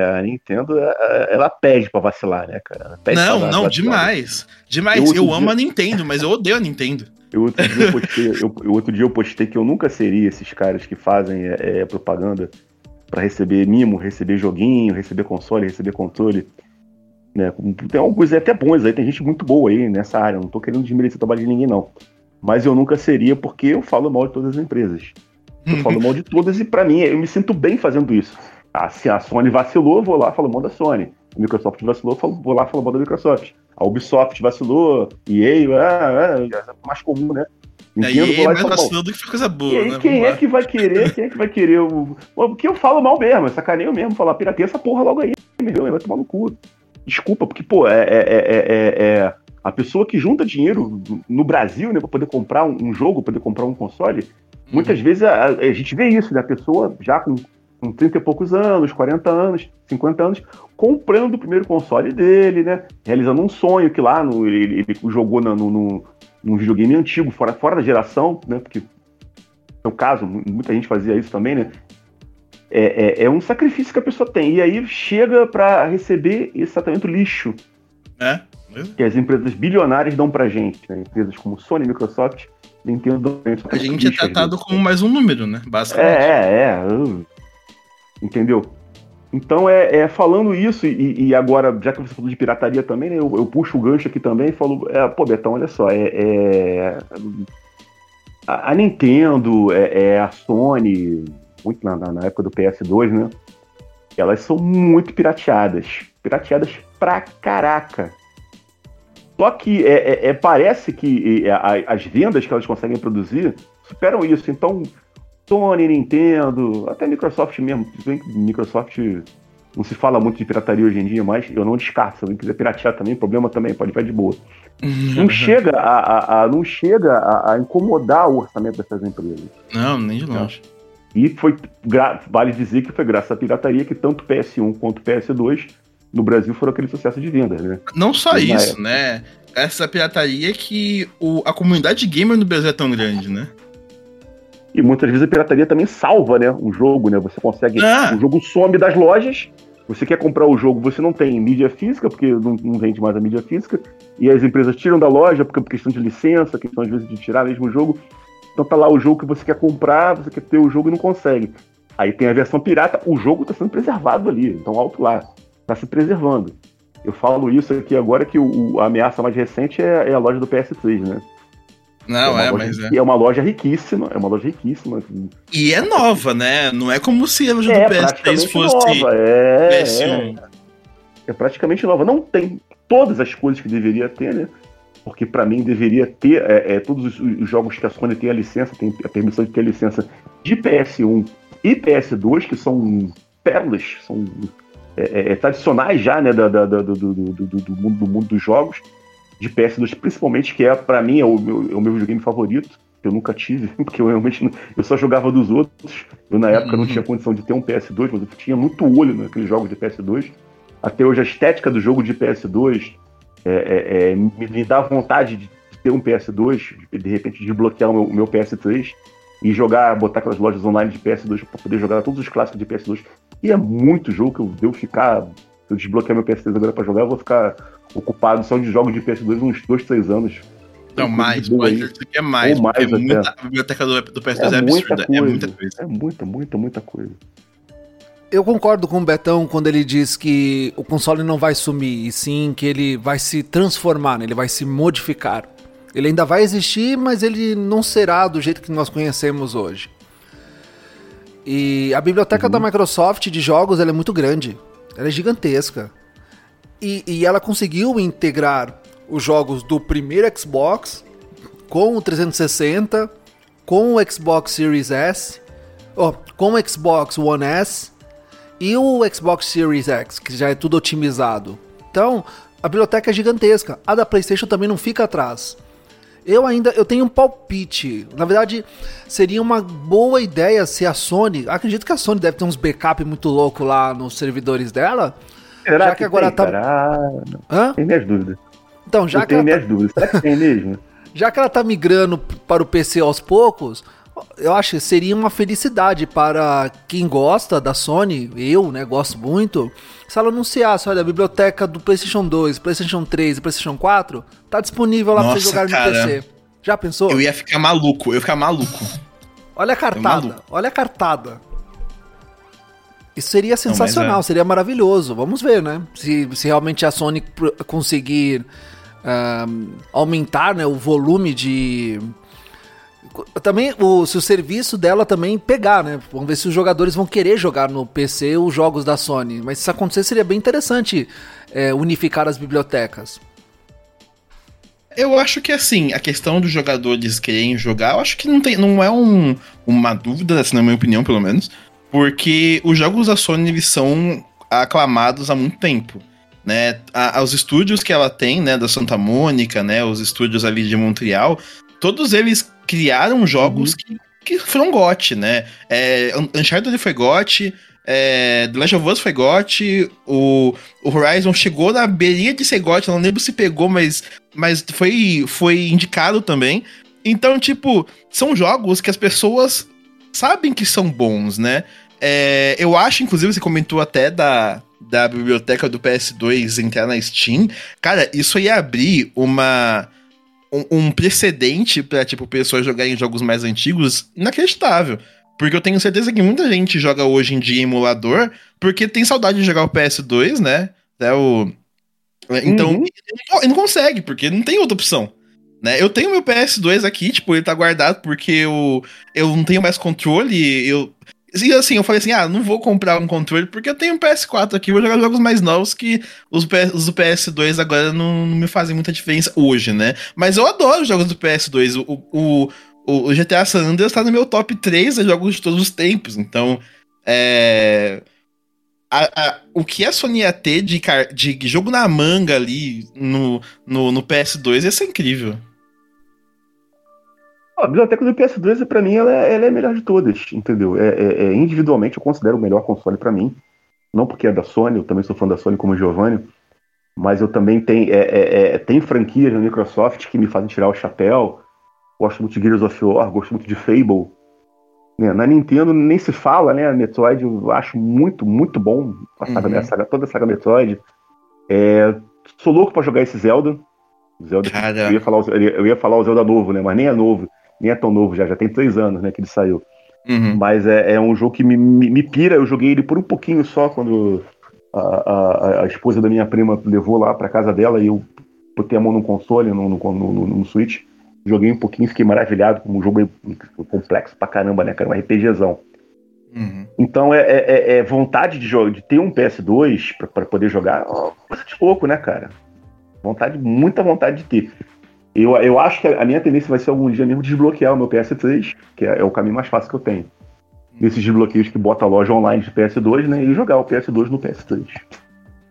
é- a Nintendo, é- ela pede pra vacilar, né, cara?
Não, não,
vacilar.
demais. Demais.
Eu
Eu,
outro
amo
dia-
a Nintendo, mas eu odeio a Nintendo.
Eu outro, dia eu postei, eu- eu outro dia eu postei que eu nunca seria esses caras que fazem é, é, propaganda pra receber mimo, receber joguinho, receber console, receber controle. Né? Tem alguns até bons aí, tem gente muito boa aí nessa área. Não tô querendo desmerecer o trabalho de ninguém, não. Mas eu nunca seria porque eu falo mal de todas as empresas. Eu falo mal de todas e pra mim, eu me sinto bem fazendo isso. Ah, se a Sony vacilou, eu vou lá falo mal da Sony. A Microsoft vacilou, falo- vou lá falo mal da Microsoft. A Ubisoft vacilou, EA, ah, ah, é mais comum, né? Vou
é
e
mais
falo mal.
vacilão do que coisa boa,
E aí,
né?
quem é que vai querer, quem é que vai querer o. Porque eu falo mal mesmo, sacaneio mesmo, falar, pirateia essa porra logo aí, meu, vai tomar no cu. Desculpa, porque, pô, é, é, é, é- é- a pessoa que junta dinheiro no Brasil, né, pra poder comprar um, um jogo, poder comprar um console, muitas vezes a, a- gente vê isso, né, a pessoa já com, com 30 e poucos anos, 40 anos, 50 anos, comprando o primeiro console dele, né, realizando um sonho que lá no, ele, ele jogou no, no, num videogame antigo, fora, fora da geração, né, porque no caso, mu- muita gente fazia isso também, né? É, é, é um sacrifício que a pessoa tem. E aí chega pra receber esse tratamento lixo
É?
que as empresas bilionárias dão pra gente. Né? Empresas como Sony, Microsoft, Nintendo
A gente é tratado como mais um número, né? Basicamente.
É, é, é. Entendeu? Então, é, é falando isso, e, e agora, já que você falou de pirataria também, né, eu, eu puxo o gancho aqui também e falo, é, pô, Betão, olha só, é, é- a, a Nintendo, é, é a Sony, muito na- na época do PS2, né? Elas são muito pirateadas. Pirateadas pra caraca. Só que é, é- é- parece que as vendas que elas conseguem produzir superam isso. Então, Sony, Nintendo, até Microsoft mesmo. Microsoft não se fala muito de pirataria hoje em dia, mas eu não descarto. Se alguém quiser piratear também, problema também, pode ver de boa. Não chega a, a- a- não chega a, a incomodar o orçamento dessas empresas.
Não, nem de longe.
E foi, vale dizer que foi graças à pirataria que tanto PS1 quanto PS2 no Brasil foram aquele sucesso de vendas, né?
Não só isso,
época.
né? Essa pirataria que o, a comunidade gamer no Brasil é tão grande, né?
E muitas vezes a pirataria também salva, né? Um jogo, né? Você consegue.
Ah.
O jogo some das lojas. Você quer comprar o jogo, você não tem mídia física, porque não, não vende mais a mídia física. E as empresas tiram da loja, porque por questão de licença, questão às vezes de tirar mesmo o jogo. Então tá lá o jogo que você quer comprar, você quer ter o jogo e não consegue. Aí tem a versão pirata, o jogo tá sendo preservado ali. Então alto lá. Tá se preservando. Eu falo isso aqui agora que o- o- a ameaça mais recente é, é a loja do PS3, né?
Não, é,
loja,
mas é.
é uma loja riquíssima, é uma loja riquíssima.
E é nova, né? Não é como se a loja
É
do PS3
praticamente
fosse
nova, é,
PS1.
é, é praticamente nova. Não tem todas as coisas que deveria ter, né? Porque pra mim deveria ter é, é, todos os, os jogos que a Sony tem a licença, tem a permissão de ter a licença de PS1 e PS2, que são pérolas, são é, é, é, tradicionais já, né, da, da- da- do, do, do, do- do mundo, do mundo dos jogos, de PS2 principalmente, que é pra mim é o meu, é o meu videogame favorito, que eu nunca tive, porque eu realmente não- eu só jogava dos outros. Eu na época não
Uhum.
tinha condição de ter um PS2, mas eu tinha muito olho naqueles jogos de PS2. Até hoje a estética do jogo de PS2 é, é, é, me, me dá vontade de ter um PS2, de, de repente desbloquear o meu, o meu PS3 e jogar, botar aquelas lojas online de PS2 para poder jogar todos os clássicos de PS2. E é muito jogo que eu devo ficar. Se eu desbloquear meu PS3 agora para jogar, eu vou ficar ocupado só de jogos de PS2 uns 2, 3 anos.
Não, mais, pode dizer que é mais,
Ou mais
porque
até.
muita, a biblioteca do, do PS2 é,
É muita
absurda, é
coisa.
muita coisa.
É muita, muita, muita coisa.
Eu concordo com o Betão quando ele diz que o console não vai sumir, e sim que ele vai se transformar, né? ele vai se modificar. Ele ainda vai existir, mas ele não será do jeito que nós conhecemos hoje. E a biblioteca da Microsoft de jogos ela é muito grande, ela é gigantesca. E, e ela conseguiu integrar os jogos do primeiro Xbox com o 360, com o Xbox Series S, ó, com o Xbox One S e o Xbox Series X, que já é tudo otimizado. Então, a biblioteca é gigantesca. A da PlayStation também não fica atrás. Eu ainda eu tenho um palpite. Na verdade, seria uma boa ideia se a Sony, acredito que a Sony deve ter uns backup muito louco lá nos servidores dela.
Será
Já que agora
tem,
tá-
cara?
Hã?
Tem minhas dúvidas.
Então, já
eu
que,
tenho
tá,
minhas dúvidas. Será que tem mesmo?
já que ela tá migrando para o PC aos poucos, eu acho que seria uma felicidade para quem gosta da Sony, eu, né, gosto muito, se ela anunciasse, olha, a biblioteca do PlayStation 2, PlayStation 3 e PlayStation 4 tá disponível lá
Nossa,
você jogar
cara.
no PC. Já pensou?
Eu ia ficar maluco, eu ia ficar maluco.
Olha a cartada, olha a cartada. Isso seria sensacional,
mas é.
seria maravilhoso. Vamos ver, né? Se, se realmente a Sony conseguir ahm, aumentar né, o volume de. Também, o, se o serviço dela também pegar, né? Vamos ver se os jogadores vão querer jogar no PC os jogos da Sony. Mas se isso acontecer, seria bem interessante é, unificar as bibliotecas.
Eu acho que assim, a questão dos jogadores quererem jogar, eu acho que não, tem, não é um, uma dúvida, assim, na minha opinião, pelo menos. Porque os jogos da Sony eles são aclamados há muito tempo. Né? A- os estúdios que ela tem, né, da Santa Mônica, né, os estúdios ali de Montreal, todos eles criaram jogos que, que foram GOT, né? É, Un- Uncharted foi GOT, é, The Last of Us foi GOT, o, o Horizon chegou na beirinha de ser GOT, não lembro se pegou, mas, mas foi, foi indicado também. Então, tipo, são jogos que as pessoas sabem que são bons, né? É, eu acho, inclusive, você comentou até da, da biblioteca do PS2 entrar na Steam. Cara, isso ia abrir uma um, um precedente pra, tipo, pessoas jogarem jogos mais antigos inacreditável. Porque eu tenho certeza que muita gente joga hoje em dia em emulador porque tem saudade de jogar o PS2, né? É o... Então,
Uhum.
e não, e não consegue, porque não tem outra opção. Né? Eu tenho meu PS2 aqui, tipo, ele tá guardado porque eu, eu não tenho mais controle. Eu, e assim, eu falei assim: ah, não vou comprar um controle porque eu tenho um PS4 aqui, vou jogar jogos mais novos que os, do PS2 agora não, não me fazem muita diferença hoje, né? Mas eu adoro os jogos do PS2. O, o, o, o GTA San Andreas tá no meu top 3 de jogos de todos os tempos. Então, é. a- a- o que a Sony ia ter de, de jogo na manga ali no, no, no PS2 ia ser incrível.
A biblioteca do PS2, pra mim, ela é, ela é a melhor de todas, entendeu? É, é- é, individualmente, eu considero o melhor console pra mim. Não porque é da Sony, eu também sou fã da Sony como o Giovanni, mas eu também tenho, é, é, é, tem franquias da Microsoft que me fazem tirar o chapéu. Gosto muito de Gears of War, gosto muito de Fable. Né, Na Nintendo nem se fala, né? A Metroid eu acho muito, muito bom. A saga,
Uhum.
a saga- toda a saga Metroid. É, sou louco pra jogar esse Zelda. Zelda eu ia, falar, eu ia falar o Zelda novo, né? Mas nem é novo nem é tão novo já, já tem três anos, né, que ele saiu.
Uhum.
Mas é, é um jogo que me, me, me pira, eu joguei ele por um pouquinho só quando a, a, a esposa da minha prima levou lá pra casa dela e eu botei a mão no console, no, no, no, no- Switch, joguei um pouquinho, fiquei maravilhado, como um jogo é complexo pra caramba, né, cara, um RPGzão.
Uhum.
Então é, é- é- é vontade de, jo- de ter um PS2 pra- pra poder jogar, ó, coisa de pouco, né, cara? Vontade, muita vontade de ter. Eu, eu acho que a minha tendência vai ser algum dia mesmo desbloquear o meu PS3, que é, é o caminho mais fácil que eu tenho. Nesses desbloqueios que bota a loja online de PS2, né? E jogar o PS2 no PS3.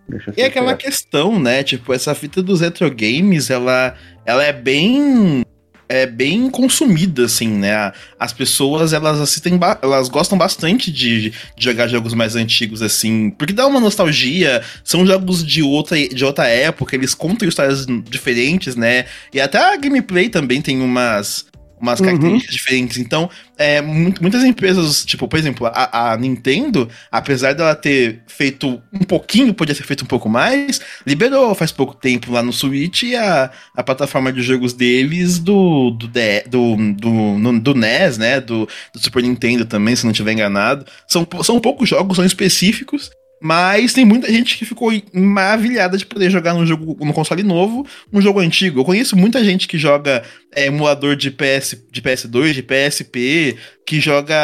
Deixa
E é aquela
certo.
questão, né? Tipo, essa fita dos retro games, ela, ela é bem é bem consumida, assim, né? As pessoas, elas assistem, elas gostam bastante de, de jogar jogos mais antigos, assim, porque dá uma nostalgia, são jogos de outra, de outra época, eles contam histórias diferentes, né? E até a gameplay também tem umas, umas características uhum. diferentes. Então, é, muitas empresas, tipo, por exemplo, a, a, Nintendo, apesar dela ter feito um pouquinho, podia ter feito um pouco mais, liberou faz pouco tempo lá no Switch a, a plataforma de jogos deles do, do, do, do, do, do NES, né? Do, do Super Nintendo também, se não estiver enganado. São, são poucos jogos, são específicos, mas tem muita gente que ficou maravilhada de poder jogar no jogo no console novo, um jogo antigo. Eu conheço muita gente que joga é, emulador de PS, de PS2, de PSP, que joga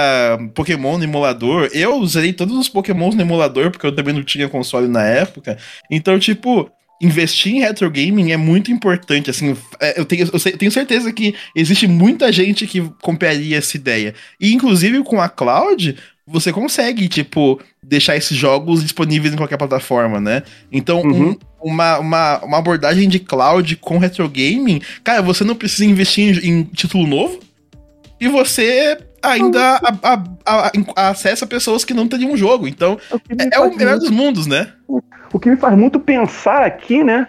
Pokémon no emulador. Eu usei todos os Pokémons no emulador porque eu também não tinha console na época. Então, tipo, investir em retro gaming é muito importante. Assim, é, eu tenho, eu tenho certeza que existe muita gente que compraria essa ideia. E inclusive com a cloud, você consegue, tipo, deixar esses jogos disponíveis em qualquer plataforma, né? Então, uhum. um, uma, uma, uma abordagem de cloud com retro gaming, cara, você não precisa investir em, em título novo e você ainda a, a, a, acessa pessoas que não teriam um jogo. Então, é, é o melhor dos mundos, né?
O que me faz muito pensar aqui, né?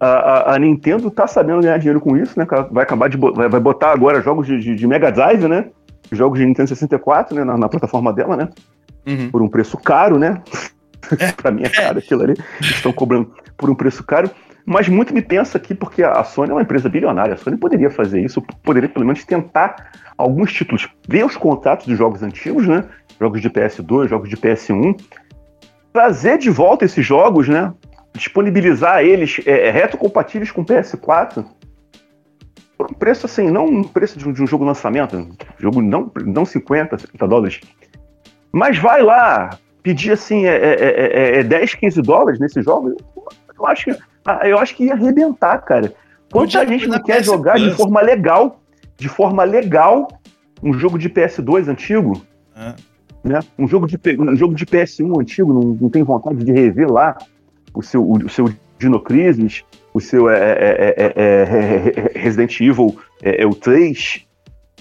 A, Nintendo tá sabendo ganhar dinheiro com isso, né? Vai acabar de vai, vai botar agora jogos de, de, de Mega Drive, né? Jogos de Nintendo 64, né, na, na plataforma dela, né? Uhum. Por um preço caro, né? É. pra mim é caro aquilo ali. Estão cobrando por um preço caro. Mas muito me pensa aqui, porque a Sony é uma empresa bilionária. A Sony poderia fazer isso, poderia pelo menos tentar alguns títulos, ver os contratos dos jogos antigos, né? Jogos de PS2, jogos de PS1, trazer de volta esses jogos, né? Disponibilizar eles é, retrocompatíveis com PS4 por um preço assim, não um preço de um, de um jogo lançamento, jogo não, não 50, 70 dólares, mas vai lá pedir assim, é, é, é, é 10, 15 dólares nesse jogo, eu acho, que, ah, eu acho que ia arrebentar, cara. Quanta gente não quer PS jogar Plus. de forma legal, de forma legal, um jogo de PS2 antigo, ah. né? um, jogo de, um jogo de PS1 antigo, não, não tem vontade de rever lá o seu, o, o seu Dino Crisis, o seu é, é, é, Resident Evil é, o 3,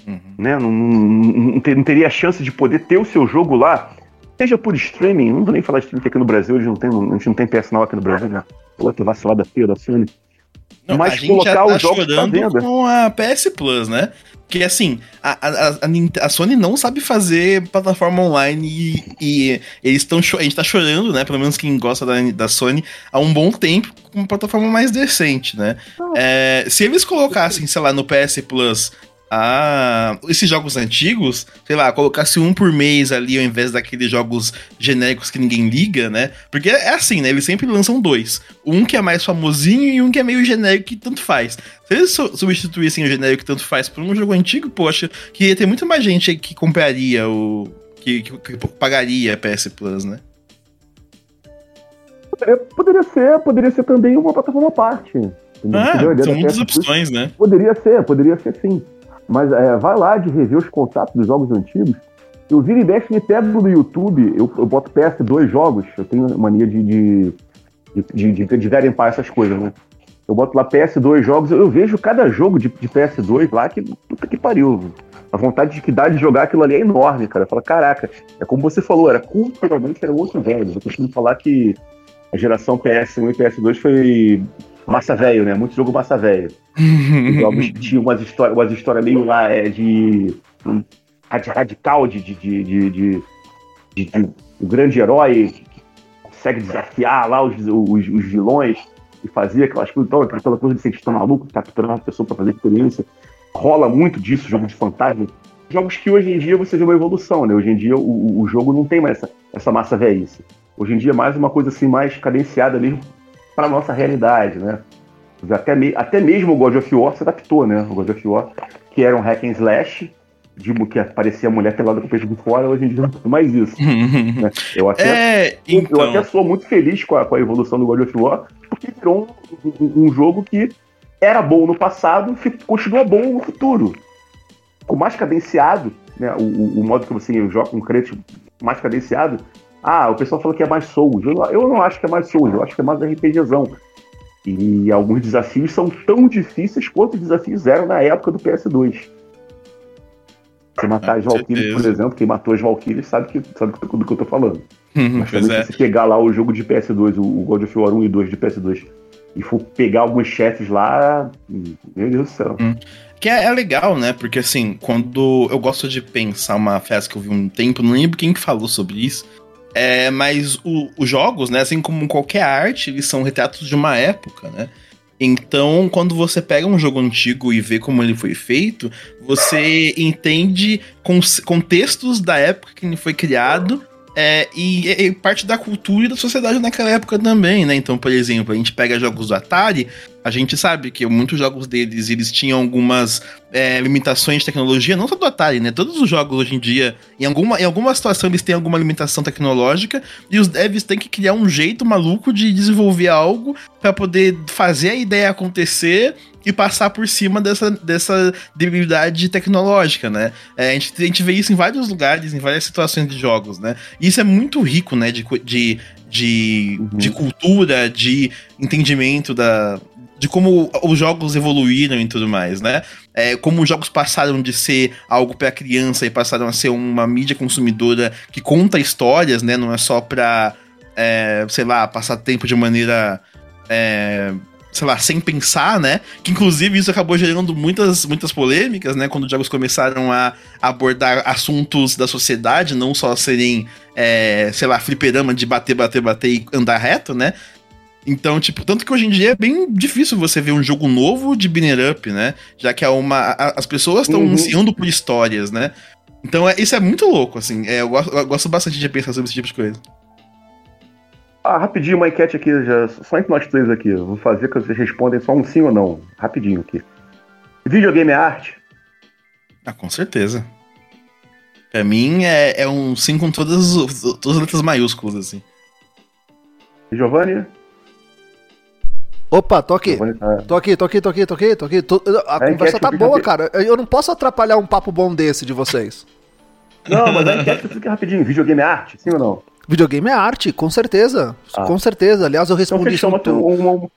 uhum. né? Não, não, não, teria a chance de poder ter o seu jogo lá, seja por streaming, não vou nem falar de streaming aqui no Brasil, a gente não tem, a gente não tem PS aqui no Brasil, né? Outra vacilada feia da Sony.
Não, Mas colocar tá os jogos chorando com a PS Plus, né? Porque assim, a, a, a, Sony não sabe fazer plataforma online e, e eles estão. A gente tá chorando, né? Pelo menos quem gosta da, da Sony, há um bom tempo com uma plataforma mais decente, né? É, se eles colocassem, sei lá, no PS Plus a esses jogos antigos, sei lá, colocasse um por mês ali ao invés daqueles jogos genéricos que ninguém liga, né? Porque é assim, né? Eles sempre lançam dois. Um que é mais famosinho e um que é meio genérico que tanto faz. Se eles substituíssem o genérico que tanto faz por um jogo antigo, poxa, que ia ter muito mais gente que compraria o. que, que, que pagaria a PS Plus, né?
Poderia ser, poderia ser também uma plataforma à parte.
Ah, são muitas opções, né?
Poderia ser, poderia ser sim. Mas é, vai lá de rever os contatos dos jogos antigos. Eu viro e mexe, me pego no YouTube, eu, eu boto PS2 jogos, eu tenho mania de, de, de, de, de essas coisas, né? Eu boto lá PS2 jogos, eu vejo cada jogo de, de PS2 lá que puta que pariu. A vontade de que dá de jogar aquilo ali é enorme, cara. Fala, caraca, é como você falou, era culturalmente era outro velho. Eu costumo falar que a geração PS1 e PS2 foi massa velho, né? Muito jogo massa velho. jogos que tinham umas histórias, umas histórias meio lá é, de radical de, de, de, de, de, de, de um grande herói que consegue desafiar lá os, os, os vilões e fazer aquelas coisas, então, aquela coisa de ser está maluco, capturando uma pessoa para fazer experiência. Rola muito disso, jogo de fantasma. Jogos que hoje em dia você vê uma evolução, né? Hoje em dia o, o jogo não tem mais essa, essa massa velhice. Hoje em dia é mais uma coisa assim, mais cadenciada mesmo para nossa realidade, né? Até, me, até mesmo o God of War se adaptou, né? O God of War, que era um hack and slash, de, que aparecia a mulher pelada com o peito de fora, hoje em dia não tem mais isso. né? eu, até, é, então... eu até sou muito feliz com a, com a evolução do God of War, porque virou um, um, um jogo que era bom no passado e continua bom no futuro. Com mais cadenciado, né? O, o, modo que você joga com crédito mais cadenciado, ah, o pessoal falou que é mais Souls. Eu, eu não acho que é mais Souls, eu acho que é mais RPGzão. E alguns desafios são tão difíceis quanto os desafios eram na época do PS2. Você matar as Valkyries, por exemplo, quem matou as Valkyries sabe, que, sabe do que eu tô falando. Mas também, é. se você pegar lá o jogo de PS2, o God of War 1 e 2 de PS2, e for pegar alguns chefes lá, meu Deus do céu. Hum.
Que é, é, legal, né? Porque assim, quando eu gosto de pensar uma festa que eu vi um tempo, não lembro quem que falou sobre isso. É, mas o, os jogos, né, assim como qualquer arte, eles são retratos de uma época, né? Então, quando você pega um jogo antigo e vê como ele foi feito, você entende contextos da época que ele foi criado é, e, e, parte da cultura e da sociedade naquela época também, né? Então, por exemplo, a gente pega jogos do Atari, a gente sabe que muitos jogos deles eles tinham algumas é, limitações de tecnologia, não só do Atari, né? Todos os jogos hoje em dia, em alguma, em alguma situação, eles têm alguma limitação tecnológica e os devs têm que criar um jeito maluco de desenvolver algo para poder fazer a ideia acontecer e passar por cima dessa, dessa debilidade tecnológica, né? É, a, gente, a gente vê isso em vários lugares, em várias situações de jogos, né? E isso é muito rico, né? De, de, de, uhum. de cultura, de entendimento da, de como os jogos evoluíram e tudo mais, né? É, como os jogos passaram de ser algo para criança e passaram a ser uma mídia consumidora que conta histórias, né? Não é só pra, é, sei lá, passar tempo de maneira. É, sei lá, sem pensar, né? Que inclusive isso acabou gerando muitas, muitas polêmicas, né? Quando os jogos começaram a abordar assuntos da sociedade, não só serem, é, sei lá, fliperama de bater, bater, bater e andar reto, né? Então, tipo, tanto que hoje em dia é bem difícil você ver um jogo novo de Binner Up, né? Já que é uma. A, as pessoas estão uhum. ansiando por histórias, né? Então, é, isso é muito louco, assim. É, eu, gosto, eu, gosto, bastante de pensar sobre esse tipo de coisa.
Ah, rapidinho, uma enquete aqui, já, só entre nós três aqui. vou fazer que vocês respondem só um sim ou não. Rapidinho aqui. Videogame é arte?
Ah, com certeza. Pra mim é, é um sim com todas, todas as letras maiúsculas, assim.
Giovanni?
Opa, tô aqui. Tô aqui, tô aqui, tô aqui, tô aqui, tô aqui. Tô... A é conversa tá boa, cara. Eu não posso atrapalhar um papo bom desse de vocês.
Não, mas a enquete fica rapidinho. Videogame é arte, sim ou não?
Videogame é arte, com certeza. Ah. Com certeza. Aliás, eu então respondi então, isso. No tu...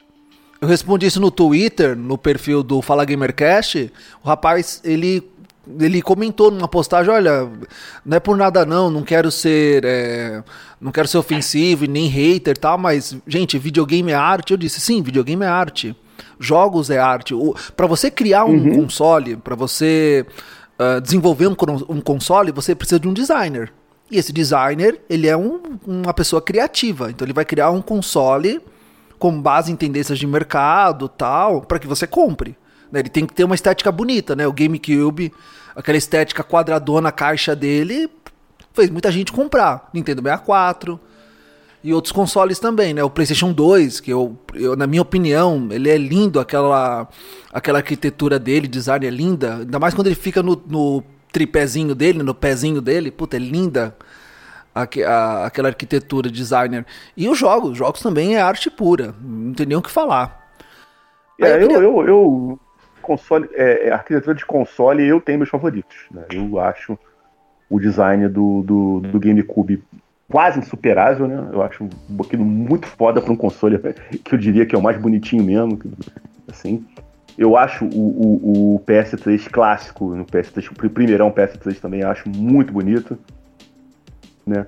Eu respondi isso no Twitter, no perfil do Fala Gamercast. O rapaz, ele ele comentou numa postagem, olha, não é por nada não, não quero ser, é, não quero ser ofensivo e nem hater e tal, mas gente, videogame é arte. Eu disse, sim, videogame é arte. Jogos é arte. Para você criar um uhum. console, para você uh, desenvolver um, um console, você precisa de um designer. E esse designer, ele é um, uma pessoa criativa, então ele vai criar um console com base em tendências de mercado, tal, para que você compre. Né? Ele tem que ter uma estética bonita, né? O GameCube, aquela estética quadradona, caixa dele, fez muita gente comprar. Nintendo 64 e outros consoles também, né? O PlayStation 2, que eu, eu, na minha opinião, ele é lindo, aquela, aquela arquitetura dele, design é linda, ainda mais quando ele fica no, no tripézinho dele, no pezinho dele, puta, é linda aquela arquitetura designer. E os jogos, os jogos também é arte pura, não tem nem o que falar.
É, eu, queria... eu, eu, console, é, é, arquitetura de console, eu tenho meus favoritos. Né? Eu acho o design do, do, do GameCube quase insuperável, né? Eu acho um pouquinho muito foda para um console que eu diria que é o mais bonitinho mesmo, assim. Eu acho o, o, o PS3 clássico, no PS3, o primeirão PS3 também acho muito bonito, né?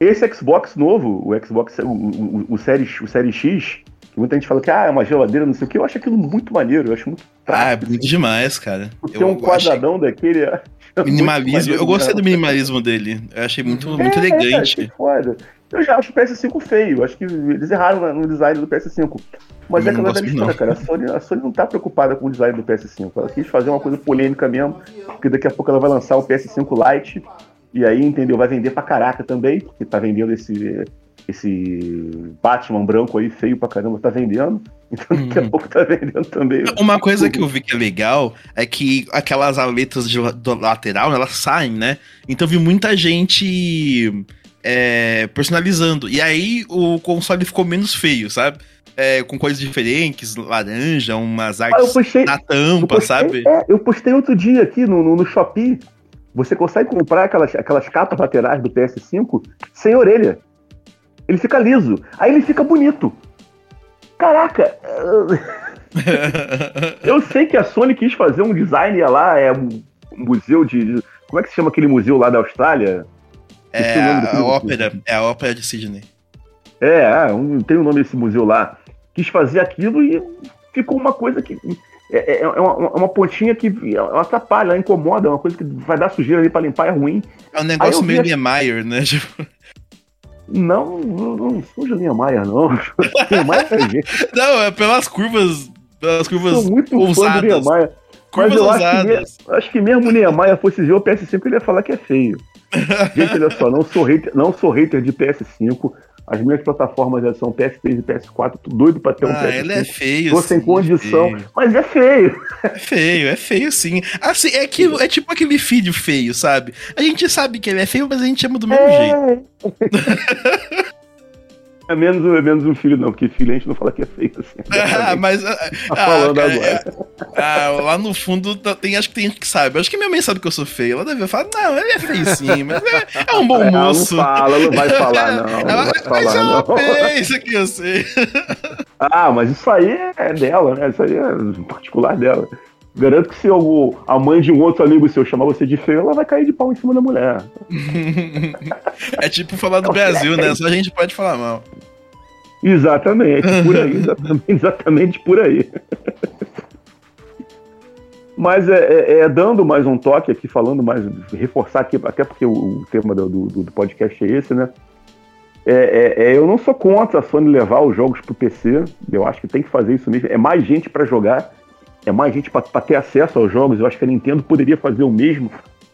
Esse Xbox novo, o Xbox, o, o, o, Series, o Series X, que muita gente fala que ah, é uma geladeira, não sei o que, eu acho aquilo muito maneiro, eu acho muito
Ah, é bonito demais, cara.
Tem um quadradão achei... daquele.
É minimalismo, eu gostei do minimalismo dele. Eu achei muito, é, muito elegante.
É, foda. Eu já acho o PS5 feio, acho que eles erraram no design do PS5. Mas é aquela velha história, cara. A Sony, a Sony não tá preocupada com o design do PS5. Ela quis fazer uma coisa polêmica mesmo, porque daqui a pouco ela vai lançar o PS5 Lite, e aí, entendeu? Vai vender pra caraca também, porque tá vendendo esse, esse Batman branco aí, feio pra caramba, tá vendendo. Então daqui a uhum. pouco tá vendendo também.
Uma coisa que eu vi que é legal é que aquelas aletas de, do lateral, elas saem, né? Então vi muita gente é, personalizando. E aí o console ficou menos feio, sabe? É, com coisas diferentes, laranja, umas artes ah, postei, na tampa,
postei,
sabe?
É, eu postei outro dia aqui no, no, no Shopee. Você consegue comprar aquelas, aquelas capas laterais do PS5 sem orelha. Ele fica liso. Aí ele fica bonito. Caraca! eu sei que a Sony quis fazer um design lá, é um museu de. Como é que se chama aquele museu lá da Austrália?
É a, a ópera, é a ópera de Sydney.
É, um, tem o um nome desse museu lá. quis fazer aquilo e ficou uma coisa que é, é, é uma, uma, pontinha que ela atrapalha, ela incomoda, é uma coisa que vai dar sujeira ali pra limpar, é ruim.
É um negócio meio Niemeyer, né? Tipo...
Não, não, Julinha Maia, não. Maia é
gente. Não, é pelas curvas. Pelas curvas. Sou
muito ousadas. fã do Niemeyer. Mas eu acho que, acho que mesmo o Niemeyer fosse ver o PS5, ele ia falar que é feio. Gente, olha só, não sou hater, não sou hater de PS5. As minhas plataformas são PS3 e PS4, tô doido pra ter um
ah, PS5. Ele é feio,
Tô sim, sem condição, feio. mas é feio.
É feio, é feio sim. Assim, é, que, é tipo aquele filho feio, sabe? A gente sabe que ele é feio, mas a gente ama do mesmo é... jeito.
É menos, é menos um filho, não, porque filho a gente não fala que é feio assim.
Ah, mas. Ah, tá falando cara, agora. É, ah, lá no fundo tem, acho que tem gente que sabe. Acho que minha mãe sabe que eu sou feio. Ela deve falar, não, ele é feio sim, mas é, é um bom moço.
Não fala, não vai falar, não. não ela, vai falar,
mas não. é isso aqui eu sei.
Ah, mas isso aí é dela, né? Isso aí é particular dela. Garanto que se eu, a mãe de um outro amigo seu chamar você de feio, ela vai cair de pau em cima da mulher.
é tipo falar do Brasil, né? Só a gente pode falar mal.
Exatamente, por aí, exatamente, exatamente por aí. Mas é, é, é, dando mais um toque aqui, falando mais, reforçar aqui, até porque o, o tema do, do, do, podcast é esse, né? É, é, é eu não sou contra a Sony levar os jogos para o PC, eu acho que tem que fazer isso mesmo. É mais gente para jogar, é mais gente para ter acesso aos jogos. Eu acho que a Nintendo poderia fazer o mesmo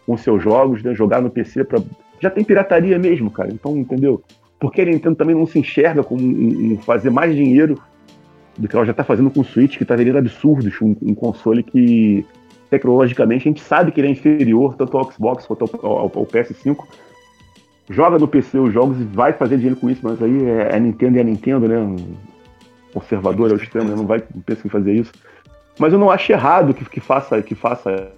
com seus jogos, né? jogar no PC. Pra... Já tem pirataria mesmo, cara. Então, entendeu? Porque a Nintendo também não se enxerga como fazer mais dinheiro do que ela já está fazendo com o Switch, que está vendendo absurdos, um, um, console que tecnologicamente a gente sabe que ele é inferior tanto ao Xbox quanto ao, ao, ao PS5. Joga no PC os jogos e vai fazer dinheiro com isso, mas aí é a Nintendo e a Nintendo, né? Conservador ao extremo, né? não vai pensar em fazer isso. Mas eu não acho errado que, que faça que faça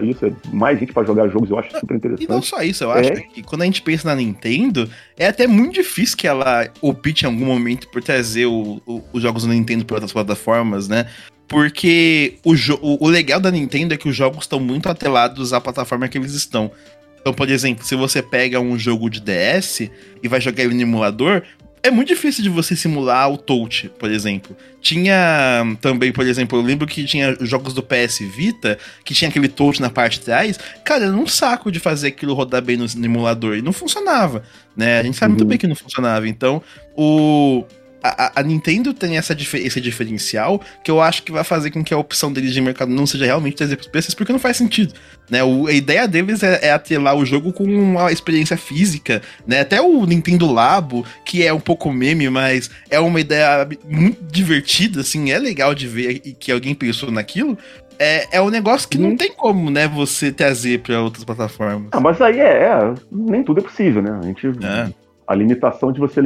isso, é mais gente para jogar jogos, eu acho super interessante.
E não só isso, eu acho é. que quando a gente pensa na Nintendo, é até muito difícil que ela opte em algum momento por trazer o, o, os jogos da Nintendo para outras plataformas, né? Porque o, o, o legal da Nintendo é que os jogos estão muito atrelados à plataforma que eles estão. Então, por exemplo, se você pega um jogo de DS e vai jogar ele no emulador, é muito difícil de você simular o touch, por exemplo. Tinha também, por exemplo, eu lembro que tinha jogos do PS Vita que tinha aquele touch na parte de trás. Cara, era um saco de fazer aquilo rodar bem no, no emulador e não funcionava, né? A gente sabe uhum. muito bem que não funcionava. Então, o a, a, Nintendo tem essa, esse diferencial que eu acho que vai fazer com que a opção deles de mercado não seja realmente trazer para os PCs, porque não faz sentido. Né? O, a ideia deles é, é atrelar o jogo com uma experiência física, né? Até o Nintendo Labo, que é um pouco meme, mas é uma ideia muito divertida, assim, é legal de ver que alguém pensou naquilo, é, é um negócio que hum. não uhum. tem como, né, você trazer para outras plataformas.
Ah, mas aí é, é, nem tudo é possível, né? A gente é a limitação de você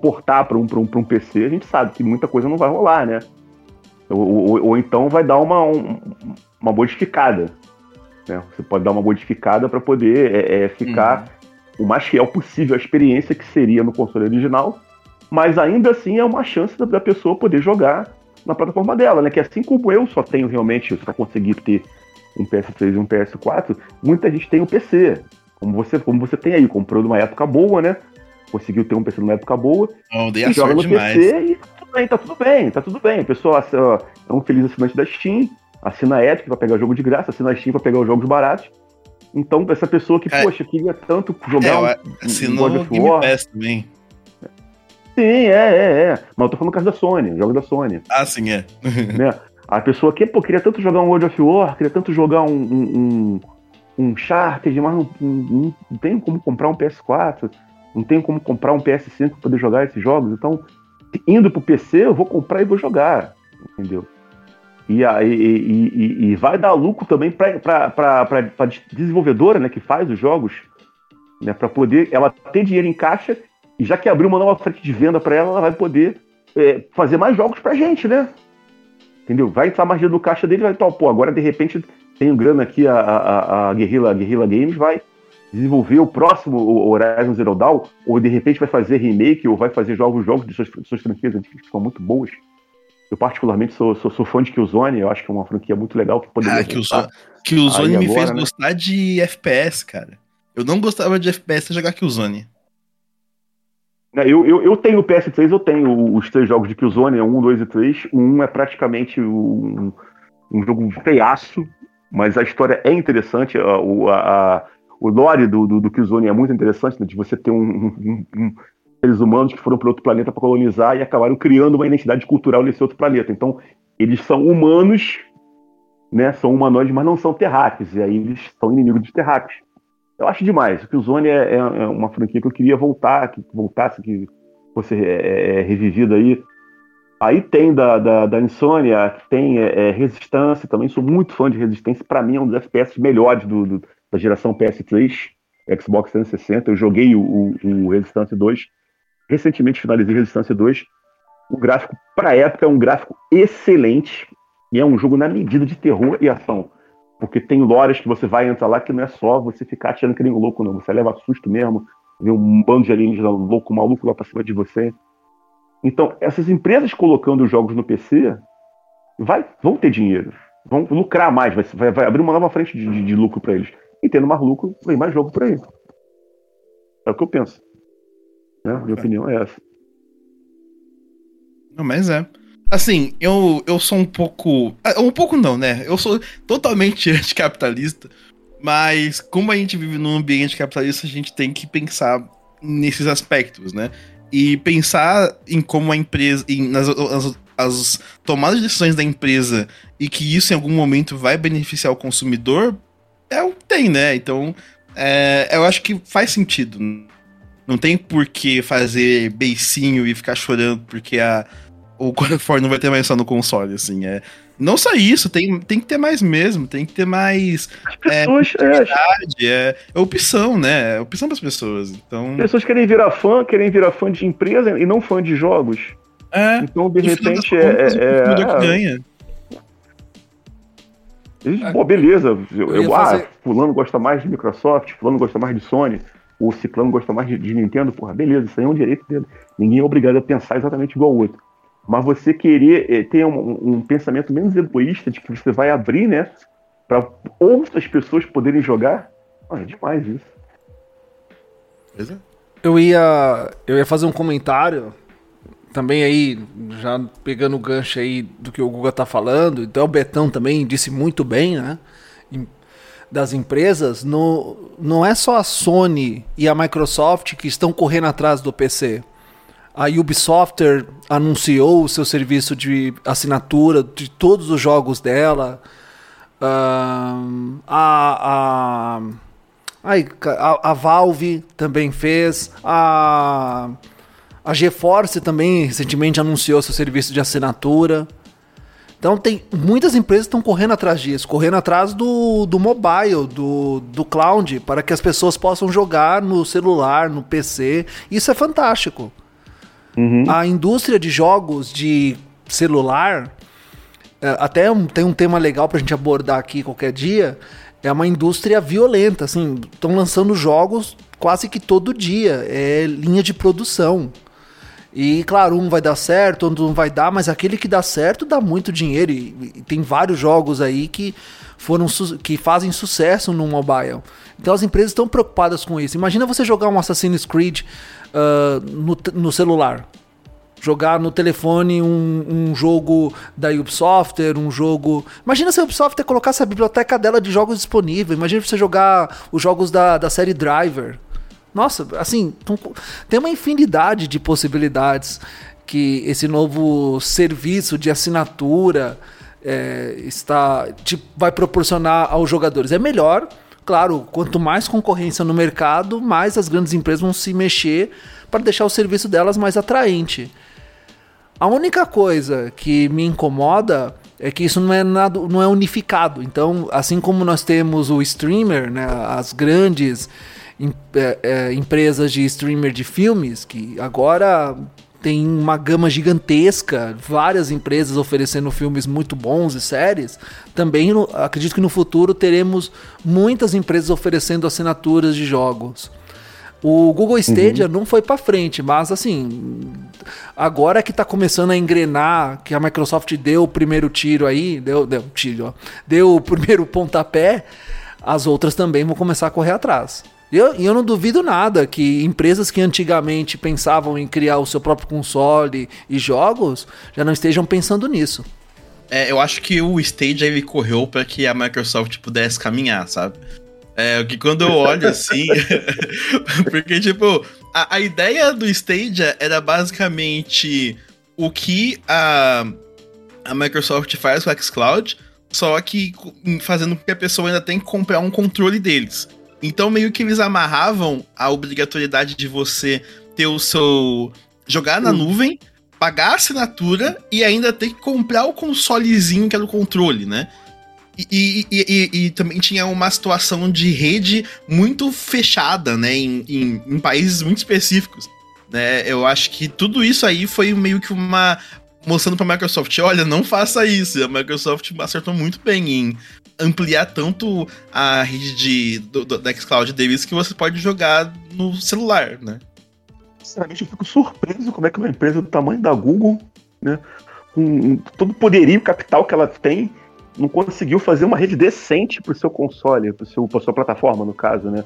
portar para um, um, um PC, a gente sabe que muita coisa não vai rolar, né? Ou, ou, ou então vai dar uma, um, uma modificada. Né? Você pode dar uma modificada para poder é, é, ficar uhum. o mais fiel possível à experiência que seria no console original, mas ainda assim é uma chance da, da pessoa poder jogar na plataforma dela, né? Que assim como eu só tenho realmente, só consegui ter um PS3 e um PS4, muita gente tem o um PC. Como você, como você tem aí, comprou numa época boa, né? Conseguiu ter um PC numa época boa.
Oh, dei a joga no demais. PC
e tá tudo bem, tá tudo bem, tá tudo bem. A pessoa é um feliz assinante da Steam, assina a Epic pra pegar o jogo de graça, assina a Steam pra pegar os jogos baratos. Então, essa pessoa que, é, poxa, queria tanto jogar
é, um, um God of War. Pass também.
Sim, é, é, é. Mas eu tô falando no caso da Sony, jogo da Sony.
Ah, sim, é.
né? A pessoa que, pô, queria tanto jogar um World of War, queria tanto jogar um, um, um, um Charter, mas não, não, não tem como comprar um PS4 não tenho como comprar um PS5 para poder jogar esses jogos. Então, indo pro PC, eu vou comprar e vou jogar. Entendeu? E, e, e, e vai dar lucro também para a desenvolvedora né, que faz os jogos, né, para poder ela ter dinheiro em caixa, e já que abriu uma nova frente de venda para ela, ela vai poder é, fazer mais jogos para gente, né? Entendeu? Vai entrar mais dinheiro no caixa dele, vai estar, pô, agora de repente tenho grana aqui, a, a, a Guerrilla, a Guerrilla Games vai desenvolver o próximo Horizon Zero Dawn, ou de repente vai fazer remake, ou vai fazer jogos, jogos de suas, suas franquias antigas que são muito boas. Eu particularmente sou, sou, sou, fã de Killzone, eu acho que é uma franquia muito legal que poderia
Ah, Killzone, Killzone me agora, fez né? gostar de FPS, cara. Eu não gostava de FPS jogar Killzone.
É, eu, eu, eu tenho o PS3, eu tenho os três jogos de Killzone, 1, 2 e 3. O 1 é praticamente um, um jogo feiaço, mas a história é interessante. A, a o lore do, do, do Killzone é muito interessante, né, de você ter um, um, um, seres humanos que foram para outro planeta para colonizar e acabaram criando uma identidade cultural nesse outro planeta. Então, eles são humanos, né, são humanoides, mas não são terráqueos, e aí eles são inimigos dos terráqueos. Eu acho demais. O Killzone é, é, é uma franquia que eu queria voltar, que voltasse, que fosse é, é, é revivida aí. Aí tem da, da, da Insônia, tem é, é, Resistência, também sou muito fã de Resistência. Para mim é um dos FPS melhores do, do, da geração PS3, Xbox 360. Eu joguei o, o, o Resistência 2. Recentemente finalizei Resistência 2. O gráfico, para época, é um gráfico excelente. E é um jogo na medida de terror e ação. Porque tem lores que você vai entrar lá que não é só você ficar atirando que nem louco, não. Você leva susto mesmo, vê um bando de alienígenas louco, maluco lá pra cima de você. Então, essas empresas colocando jogos no PC vai, vão ter dinheiro, vão lucrar mais, vai, vai, abrir uma nova frente de, de lucro para eles. E tendo mais lucro, vem mais jogo para eles. É o que eu penso. Né? Minha é. opinião é essa.
Não, mas é. Assim, eu, eu sou um pouco. Ah, um pouco não, né? Eu sou totalmente anticapitalista. Mas como a gente vive num ambiente capitalista, a gente tem que pensar nesses aspectos, né? E pensar em como a empresa. Em, nas, as, as tomadas de decisões da empresa e que isso em algum momento vai beneficiar o consumidor, é o que tem, né? Então, é, eu acho que faz sentido. Não tem por que fazer beicinho e ficar chorando porque a, o God of War não vai ter mais só no console, assim. É, não só isso, tem, tem que ter mais mesmo, tem que ter mais.
As pessoas,
é, é, é opção, né? É opção para as pessoas. Então... As
pessoas querem virar fã, querem virar fã de empresa e não fã de jogos.
É.
Então, de repente, é. é, é,
que ganha.
Pô, beleza. Eu, eu ah, fazer... fulano gosta mais de Microsoft, fulano gosta mais de Sony, o Ciclano gosta mais de, de Nintendo, porra, beleza, isso aí é um direito dele. Ninguém é obrigado a pensar exatamente igual ao outro mas você querer eh, ter um, um, pensamento menos egoísta de que você vai abrir, né, para outras pessoas poderem jogar, ah, é demais isso.
Beleza? Eu ia, eu ia fazer um comentário também aí, já pegando o gancho aí do que o Guga tá falando, então o Betão também disse muito bem, né? Das empresas, no, não é só a Sony e a Microsoft que estão correndo atrás do PC. A Ubisoft anunciou o seu serviço de assinatura de todos os jogos dela. Uh, a, a, a, a, Valve também fez. A, a GeForce também recentemente anunciou seu serviço de assinatura. Então tem muitas empresas estão correndo atrás disso, correndo atrás do, do mobile, do, do cloud, para que as pessoas possam jogar no celular, no PC. Isso é fantástico. Uhum. A indústria de jogos de celular, é, até tem um tema legal pra gente abordar aqui qualquer dia, é uma indústria violenta, assim, estão lançando jogos quase que todo dia, é linha de produção. E claro, um vai dar certo, outro não vai dar, mas aquele que dá certo dá muito dinheiro. E, e tem vários jogos aí que foram que fazem sucesso no mobile. Então as empresas estão preocupadas com isso. Imagina você jogar um Assassin's Creed uh, no, no celular. Jogar no telefone um, um, jogo da Ubisoft, um jogo. Imagina se a Ubisoft colocasse a biblioteca dela de jogos disponível. Imagina você jogar os jogos da, da série Driver. Nossa, assim, tem uma infinidade de possibilidades que esse novo serviço de assinatura é, está tipo, vai proporcionar aos jogadores. É melhor Claro, quanto mais concorrência no mercado, mais as grandes empresas vão se mexer para deixar o serviço delas mais atraente. A única coisa que me incomoda é que isso não é nada, não é unificado. Então, assim como nós temos o streamer, né, as grandes é, é, empresas de streamer de filmes, que agora tem uma gama gigantesca, várias empresas oferecendo filmes muito bons e séries. Também acredito que no futuro teremos muitas empresas oferecendo assinaturas de jogos. O Google Stadia uhum. não foi para frente, mas assim, agora que está começando a engrenar, que a Microsoft deu o primeiro tiro aí, deu, deu tiro, ó, deu o primeiro pontapé, as outras também vão começar a correr atrás. E eu, eu não duvido nada que empresas que antigamente pensavam em criar o seu próprio console e jogos já não estejam pensando nisso.
É, eu acho que o Stage ele correu para que a Microsoft pudesse caminhar, sabe? É, que quando eu olho assim. porque, tipo, a, a ideia do Stadia era basicamente o que a, a Microsoft faz com o xCloud, só que fazendo com que a pessoa ainda tem que comprar um controle deles. Então, meio que eles amarravam a obrigatoriedade de você ter o seu. jogar na nuvem, pagar a assinatura e ainda ter que comprar o consolezinho que era o controle, né? E, e, e, e, também tinha uma situação de rede muito fechada, né? Em, em, em, países muito específicos. Né? Eu acho que tudo isso aí foi meio que uma. Mostrando pra Microsoft: olha, não faça isso. A Microsoft acertou muito bem em ampliar tanto a rede de, do, do, da Xcloud deles que você pode jogar no celular, né?
Sinceramente, eu fico surpreso como é que uma empresa do tamanho da Google, né? Com todo o poderio capital que ela tem não conseguiu fazer uma rede decente para o seu console, para sua plataforma, no caso, né?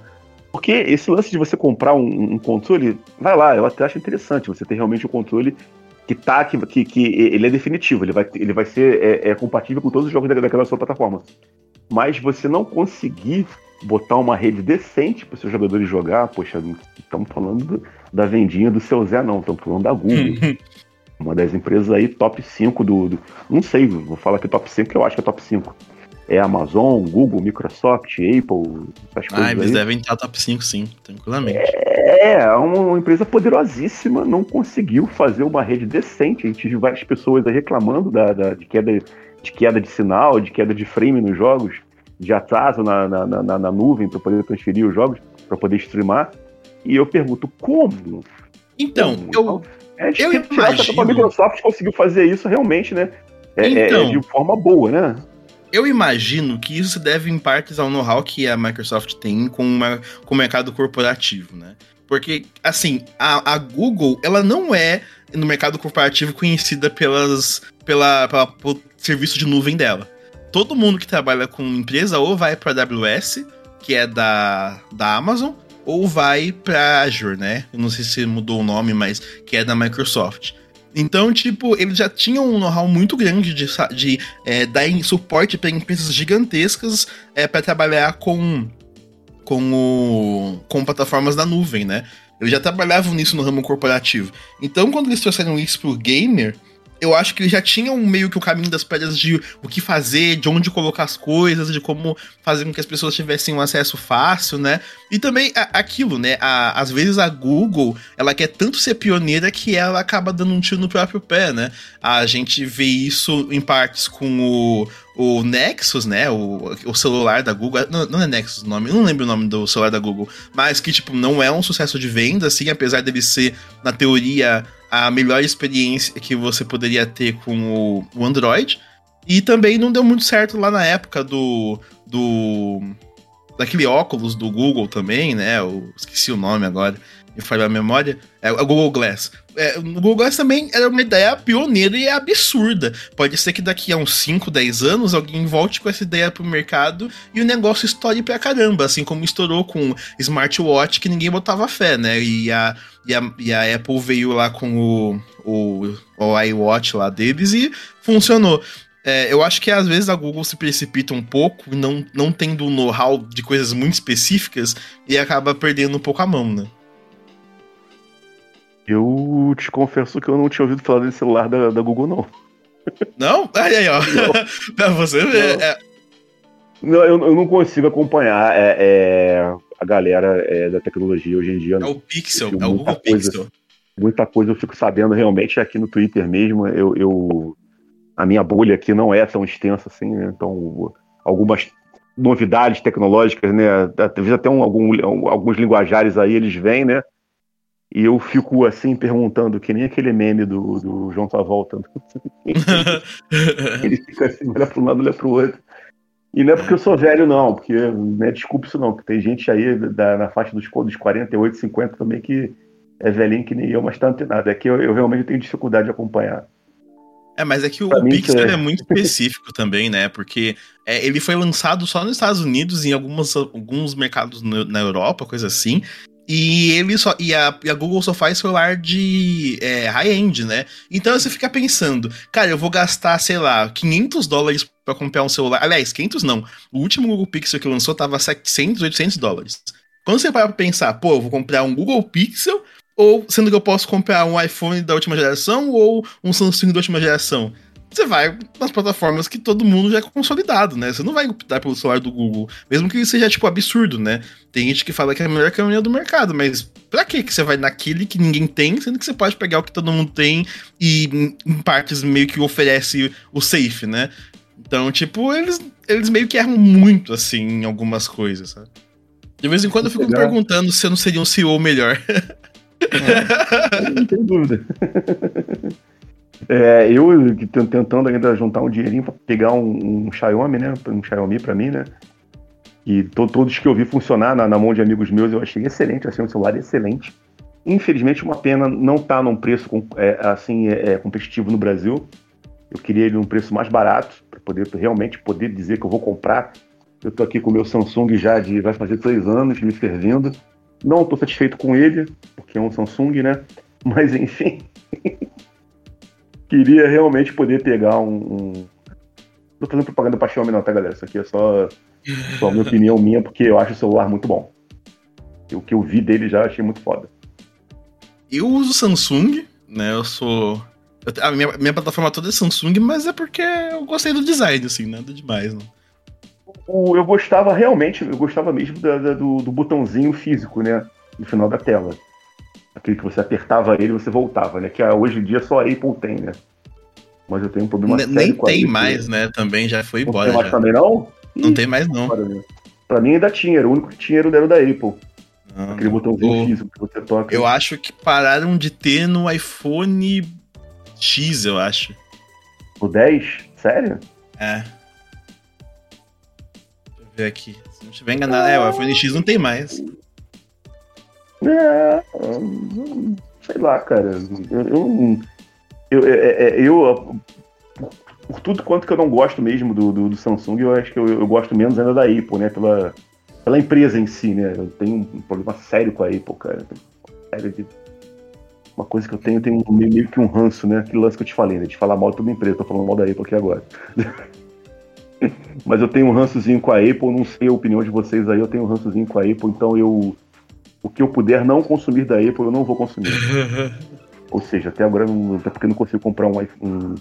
Porque esse lance de você comprar um, um, controle, vai lá, eu até acho interessante você ter realmente um controle que tá, que, que, que ele é definitivo, ele vai, ele vai ser é, é compatível com todos os jogos daquela sua plataforma. Mas você não conseguir botar uma rede decente para os seus jogadores jogar, poxa, estamos falando do, da vendinha do seu Zé, não, estamos falando da Google. Uma das empresas aí top 5 do, do, Não sei, vou falar que é top 5, que eu acho que é top 5. É Amazon, Google, Microsoft, Apple,
essas coisas. Ah, eles aí. devem estar top 5, sim, tranquilamente.
É, é uma empresa poderosíssima, não conseguiu fazer uma rede decente. A gente viu várias pessoas reclamando da, da, de, queda, de queda de sinal, de queda de frame nos jogos, de atraso na, na, na, na nuvem para poder transferir os jogos, para poder streamar. E eu pergunto, como?
Então, como? eu. Então,
é eu imagino... que a Microsoft conseguiu fazer isso realmente, né? É, é, é então, é, de forma boa, né?
Eu imagino que isso se deve em partes ao know-how que a Microsoft tem com, uma, com o mercado corporativo, né? Porque, assim, a, a, Google, ela não é, no mercado corporativo, conhecida pelas, pela, pela, pelo serviço de nuvem dela. Todo mundo que trabalha com empresa ou vai para a AWS, que é da, da Amazon, ou vai para Azure, né? Eu não sei se mudou o nome, mas que é da Microsoft. Então, tipo, eles já tinham um know-how muito grande de, de é, dar suporte para empresas gigantescas é, para trabalhar com, com, o, com plataformas da nuvem, né? Eles já trabalhavam nisso no ramo corporativo. Então, quando eles trouxeram isso pro gamer, eu acho que eles já tinham meio que o caminho das pedras de o que fazer, de onde colocar as coisas, de como fazer com que as pessoas tivessem um acesso fácil, né? E também a, aquilo, né? A, às vezes a Google, ela quer tanto ser pioneira que ela acaba dando um tiro no próprio pé, né? A gente vê isso em partes com o, o Nexus, né? O, o celular da Google. Não, não é Nexus o nome, não lembro o nome do celular da Google. Mas que, tipo, não é um sucesso de venda, assim, apesar dele ser, na teoria, a melhor experiência que você poderia ter com o, o Android. E também não deu muito certo lá na época do. do daquele óculos do Google também, né? Eu esqueci o nome agora me falha a memória, é o Google Glass. É, o Google Glass também era uma ideia pioneira e absurda. Pode ser que daqui a uns 5, 10 anos alguém volte com essa ideia pro mercado e o negócio estoure pra caramba, assim como estourou com smartwatch que ninguém botava fé, né? E a, e a, e a Apple veio lá com o, o, o iWatch lá deles e funcionou. É, eu acho que às vezes a Google se precipita um pouco, não, não tendo o know-how de coisas muito específicas, e acaba perdendo um pouco a mão, né?
Eu te confesso que eu não tinha ouvido falar desse celular da, da Google, não.
Não? Aí, aí, ó. pra você ver. É...
Não, eu, eu, não consigo acompanhar é, é a galera é, da tecnologia hoje em dia.
É o Pixel, é o Google
coisa,
Pixel.
Muita coisa eu fico sabendo realmente aqui no Twitter mesmo. Eu, eu, a minha bolha aqui não é tão extensa assim, né? Então, algumas novidades tecnológicas, né? Talvez até um, algum, alguns linguajares aí eles vêm, né? E eu fico assim perguntando, que nem aquele meme do, do João Travolta. Ele fica assim, olha para um lado, olha para o outro. E não é porque eu sou velho, não, porque não é desculpa isso não, porque tem gente aí da, na faixa dos, dos 48, 50 também que é velhinho que nem eu, mas tá antenado. É que eu, eu realmente tenho dificuldade de acompanhar.
É, mas é que o Pixel é... é... muito específico também, né? Porque é, ele foi lançado só nos Estados Unidos, em algumas, alguns mercados na Europa, coisa assim. E ele só. E a, e a Google só faz celular de é, high-end, né? Então você fica pensando, cara, eu vou gastar, sei lá, 500 dólares para comprar um celular. Aliás, 500 não. O último Google Pixel que lançou tava 700, 800 dólares. Quando você para pra pensar, pô, eu vou comprar um Google Pixel ou sendo que eu posso comprar um iPhone da última geração ou um Samsung da última geração? Você vai nas plataformas que todo mundo já é consolidado, né? Você não vai optar pelo celular do Google, mesmo que seja, tipo, absurdo, né? Tem gente que fala que é a melhor câmera do mercado, mas pra que você vai naquele que ninguém tem, sendo que você pode pegar o que todo mundo tem e, em partes, meio que oferece o safe, né? Então, tipo, eles, eles meio que erram muito, assim, em algumas coisas, sabe? De vez em quando eu fico me perguntando se eu não seria um CEO melhor.
É, não tem dúvida. É, eu tentando ainda juntar um dinheirinho para pegar um, um, Xiaomi, né? Um Xiaomi para mim, né? E to, todos que eu vi funcionar na, na, mão de amigos meus eu achei excelente, achei um celular excelente. Infelizmente, uma pena não estar tá num preço com, é, assim é, é, competitivo no Brasil. Eu queria ele num preço mais barato para poder realmente poder dizer que eu vou comprar. Eu tô aqui com o meu Samsung já de vai fazer três anos me servindo. Não estou satisfeito com ele, porque é um Samsung, né? Mas enfim. Queria realmente poder pegar um. um... Tô fazendo propaganda pra Xiaomi, não, tá, galera? Isso aqui é só, só minha opinião minha, porque eu acho o celular muito bom. O que eu vi dele já achei muito foda.
Eu uso Samsung, né? Eu sou. a minha, minha plataforma toda é Samsung, mas é porque eu gostei do design, assim, nada demais, não
eu gostava realmente, eu gostava mesmo da, da, do, do, botãozinho físico, né? No final da tela. Aquele que você apertava ele e você voltava, né? Que hoje em dia só a Apple tem, né? Mas eu tenho um problema
N Nem tem mais, né? Também já foi embora. Não
tem mais também, não?
Não Ih, tem mais, não.
Pra mim ainda tinha, era o único que tinha era o da Apple. Não, Aquele botãozinho o... que você toca.
Eu acho que pararam de ter no iPhone X, eu acho.
O 10? Sério?
É ver aqui. Se não estiver enganado, é, o iPhone X não tem mais.
É, sei lá, cara. Eu, eu, eu, é, é, eu, por tudo quanto que eu não gosto mesmo do, do, do Samsung, eu acho que eu, eu, gosto menos ainda da Apple, né? Pela, pela empresa em si, né? Eu tenho um problema sério com a Apple, cara. Sério de. Uma coisa que eu tenho, eu tenho meio que um ranço, né? Aquele lance que eu te falei, né? De falar mal de toda empresa, tô falando mal da Apple aqui agora. Mas eu tenho um rançozinho com a Apple, não sei a opinião de vocês aí, eu tenho um rançozinho com a Apple, então eu. O que eu puder não consumir da Apple, eu não vou consumir. Ou seja, até agora, até porque eu não consigo comprar um, um,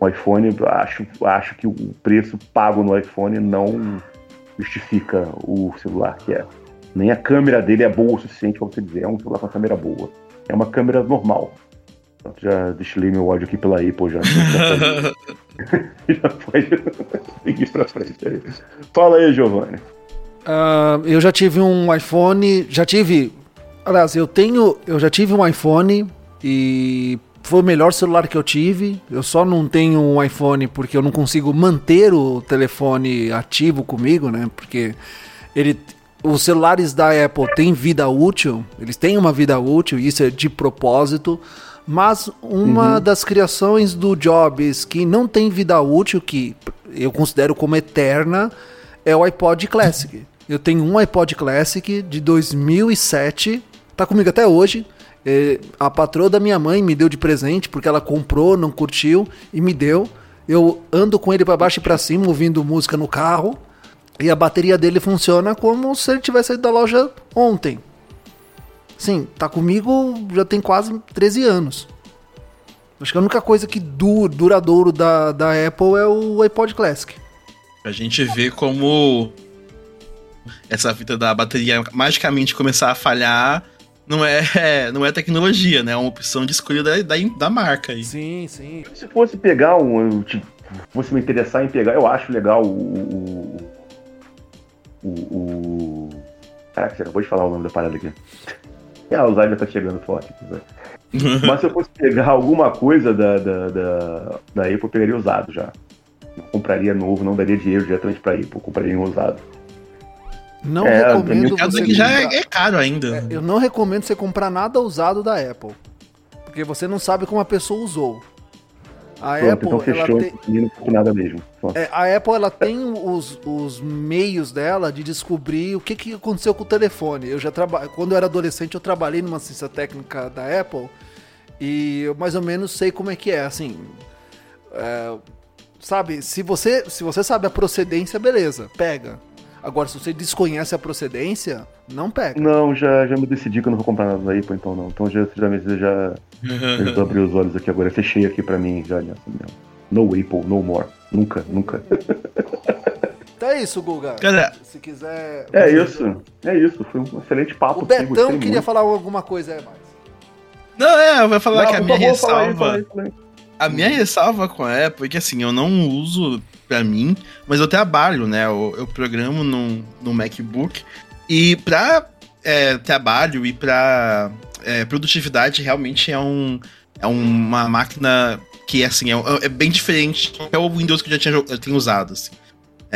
um iPhone, acho, acho que o preço pago no iPhone não justifica o celular que é. Nem a câmera dele é boa o suficiente para você dizer, é um celular com câmera boa. É uma câmera normal. Já destilei meu ódio aqui pela Apple já. já pode seguir pra frente Fala aí, Giovanni.
Uh, eu já tive um iPhone, já tive. Aliás, eu tenho. Eu já tive um iPhone e foi o melhor celular que eu tive. Eu só não tenho um iPhone porque eu não consigo manter o telefone ativo comigo, né? Porque ele, os celulares da Apple têm vida útil, eles têm uma vida útil, isso é de propósito. Mas uma uhum. das criações do Jobs que não tem vida útil, que eu considero como eterna, é o iPod Classic. Eu tenho um iPod Classic de 2007, tá comigo até hoje. É, a patroa da minha mãe me deu de presente porque ela comprou, não curtiu e me deu. Eu ando com ele para baixo e para cima ouvindo música no carro. E a bateria dele funciona como se ele tivesse saído da loja ontem. Sim, tá comigo já tem quase 13 anos. Acho que a única coisa que du duradouro da, da Apple é o iPod Classic.
A gente vê como essa fita da bateria magicamente começar a falhar não é, não é tecnologia, né? É uma opção de escolha da, da, da marca aí.
Sim, sim.
Se fosse pegar um. Tipo, fosse me interessar em pegar, eu acho legal o. O. o, o... Caraca, você acabou de falar o nome da parada aqui. É, a Alzheimer tá chegando forte. Né? Mas se eu fosse pegar alguma coisa da, da, da, da Apple, eu pegaria usado já. Não compraria novo, não daria dinheiro diretamente pra Apple, compraria um usado.
Não é, recomendo.
Você que já é, é, caro ainda.
É, eu não recomendo você comprar nada usado da Apple. Porque você não sabe como a pessoa usou. A
Pronto,
Apple,
então fechou,
ela tem,
não por nada mesmo.
É, a Apple ela tem os, os meios dela de descobrir o que, que aconteceu com o telefone. Eu já traba... Quando eu era adolescente, eu trabalhei numa assistência técnica da Apple e eu mais ou menos sei como é que é. Assim, é, sabe, se você, se você sabe a procedência, beleza, pega. Agora, se você desconhece a procedência, não pega.
Não, já, já me decidi que eu não vou comprar nada da Apple, então não. Então já, já, já, já eu abri os olhos aqui agora. Fechei aqui pra mim já nessa mesmo. No Apple, no more. Nunca, nunca.
Então é isso, Guga.
Cara,
Se quiser.
É isso, é isso. Foi um excelente papo.
O Betão queria
muito.
falar alguma coisa é mais.
não, é, eu vou falar
Não,
que a minha
favor, fala aí,
ressalva.
fala aí, fala aí.
A minha ressalva com a Apple é que assim, eu não uso pra mim, mas eu trabalho, né? Eu, eu programo no, no MacBook. E pra é, trabalho e pra é, produtividade, realmente é, um, é uma máquina que assim, é, é bem diferente do que o Windows que eu já tinha, eu tenho usado. Assim.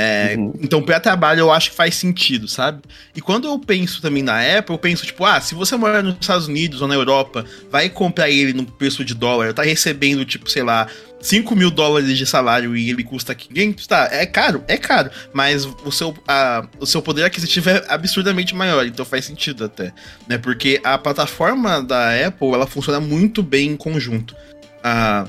É,
Uhum.
Então, pra trabalho, eu acho que faz sentido, sabe? E quando eu penso também na Apple, eu penso, tipo, ah, se você mora nos Estados Unidos ou na Europa, vai comprar ele no preço de dólar, tá recebendo, tipo, sei lá, 5 mil dólares de salário e ele custa 500, tá, é caro, é caro, mas o seu, a, o seu poder aquisitivo é absurdamente maior, então faz sentido até, né? Porque a plataforma da Apple, ela funciona muito bem em conjunto. Ah,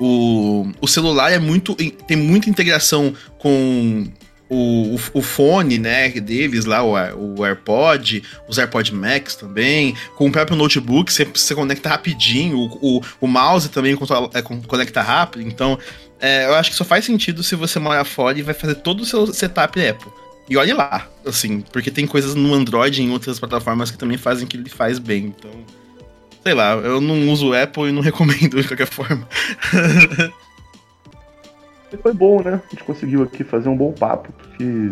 o, o celular é muito. tem muita integração com o, o, o fone, né, deles lá, o, o AirPod, os AirPod Max também, com o próprio notebook, você, você conecta rapidinho, o, o, o mouse também é, con- conecta rápido, então é, eu acho que só faz sentido se você morar fora e vai fazer todo o seu setup Apple. E olhe lá, assim, porque tem coisas no Android e em outras plataformas que também fazem que ele faz bem, então... Sei lá, eu não uso Apple e não recomendo de qualquer forma.
Foi bom, né? A gente conseguiu aqui fazer um bom papo, porque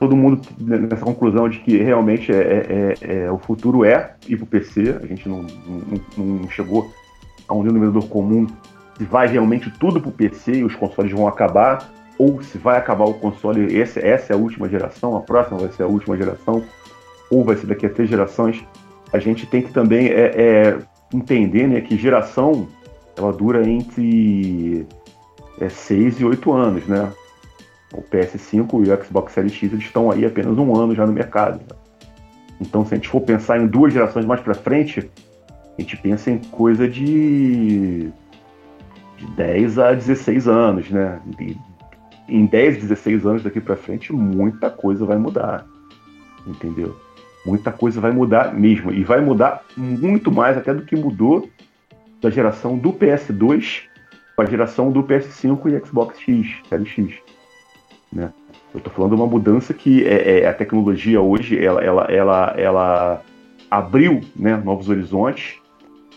todo mundo nessa conclusão de que realmente é, é- é- é- o futuro é ir pro PC. A gente não, não- não chegou a um denominador comum se vai realmente tudo pro PC e os consoles vão acabar, ou se vai acabar o console, esse, essa é a última geração, a próxima vai ser a última geração, ou vai ser daqui a três gerações. A gente tem que também é, é, entender né, que geração ela dura entre é, 6 e 8 anos, né? O PS5 e o Xbox Series X eles estão aí apenas um ano já no mercado. né? Então, se a gente for pensar em duas gerações mais para frente, a gente pensa em coisa de, de 10 a 16 anos, né? Em 10, 16 anos daqui para frente, muita coisa vai mudar. Entendeu? Muita coisa vai mudar mesmo. E vai mudar muito mais até do que mudou da geração do PS2 para a geração do PS5 e Xbox X, X. Né? Eu estou falando de uma mudança que é, é- a tecnologia hoje ela, ela, ela, ela abriu né, novos horizontes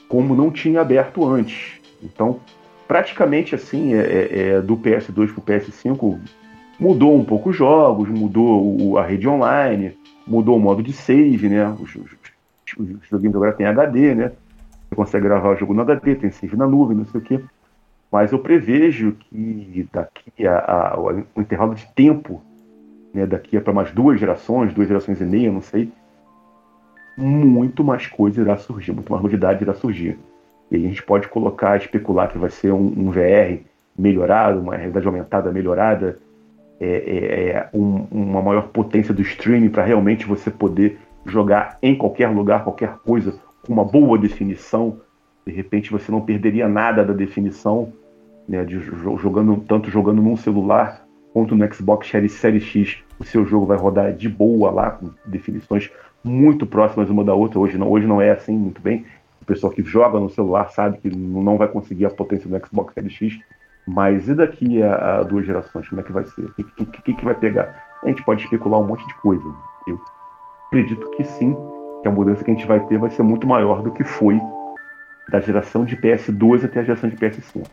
como não tinha aberto antes. Então, praticamente assim, é, é- é do PS2 para o PS5 mudou um pouco os jogos, mudou o- a rede online, mudou o modo de save, né? Os, os, os videogames agora tem HD, né? Você consegue gravar o jogo no HD, tem save na nuvem, não sei o quê. Mas eu prevejo que daqui a, a- intervalo de tempo, né, daqui a para mais duas gerações, duas gerações e meia, não sei, muito mais coisa irá surgir, muito mais novidade irá surgir. E a gente pode colocar, especular que vai ser um, um VR melhorado, uma realidade aumentada melhorada, é, é, é, um- uma maior potência do streaming para realmente você poder jogar em qualquer lugar, qualquer coisa, com uma boa definição. De repente você não perderia nada da definição, né, de jo- jogando tanto jogando num celular quanto no Xbox Series, Series X, o seu jogo vai rodar de boa lá, com definições muito próximas uma da outra. Hoje não, hoje não é assim muito bem. O pessoal que joga no celular sabe que não vai conseguir a potência do Xbox Series X. Mas e daqui a, a duas gerações, como é que vai ser? O que, que, que, que vai pegar? A gente pode especular um monte de coisa. Eu acredito que sim, que a mudança que a gente vai ter vai ser muito maior do que foi da geração de PS2 até a geração de PS5.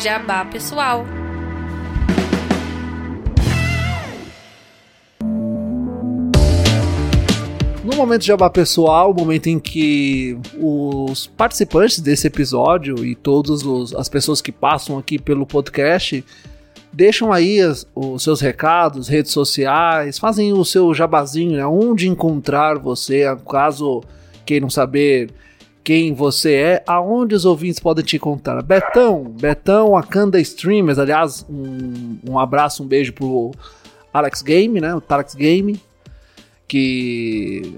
Jabá pessoal.
No momento de jabá pessoal, o momento em que os participantes desse episódio e todas as pessoas que passam aqui pelo podcast deixam aí as, os seus recados, redes sociais, fazem o seu jabazinho, né? Onde encontrar você, caso queiram saber quem você é, aonde os ouvintes podem te encontrar. Betão, Betão, Akanda Streamers, aliás, um, um abraço, um beijo pro Alex Game, né? O Talax Game, que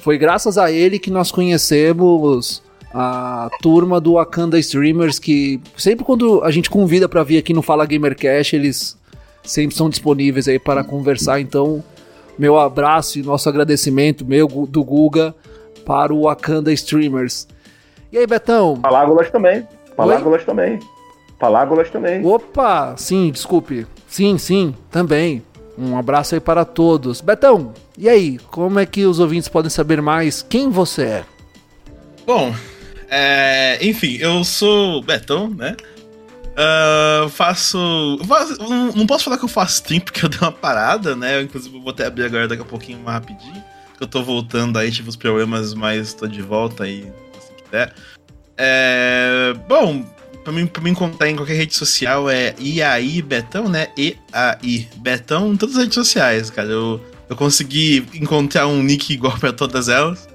foi graças a ele que nós conhecemos a turma do Wakanda Streamers, que sempre quando a gente convida para vir aqui no Fala Gamercast, eles sempre são disponíveis aí para conversar. Então, meu abraço e nosso agradecimento, meu do Guga, para o Wakanda Streamers. E aí, Betão?
Palágolas também. Palágolas também. Palágolas também.
Opa, sim, desculpe. Sim, sim, também. Um abraço aí para todos. Betão, e aí, como é que os ouvintes podem saber mais quem você é?
Bom, é, enfim, eu sou Betão, né? Uh, faço, faço. Não posso falar que eu faço stream porque eu dei uma parada, né? Eu, inclusive, vou até abrir agora daqui a pouquinho mais rapidinho. Eu tô voltando aí, tive os problemas, mas tô de volta aí, se quiser. É, bom, pra mim, pra me encontrar em qualquer rede social é IAI Betão, né? E-A-I Betão todas as redes sociais, cara. Eu, eu consegui encontrar um nick igual pra todas elas.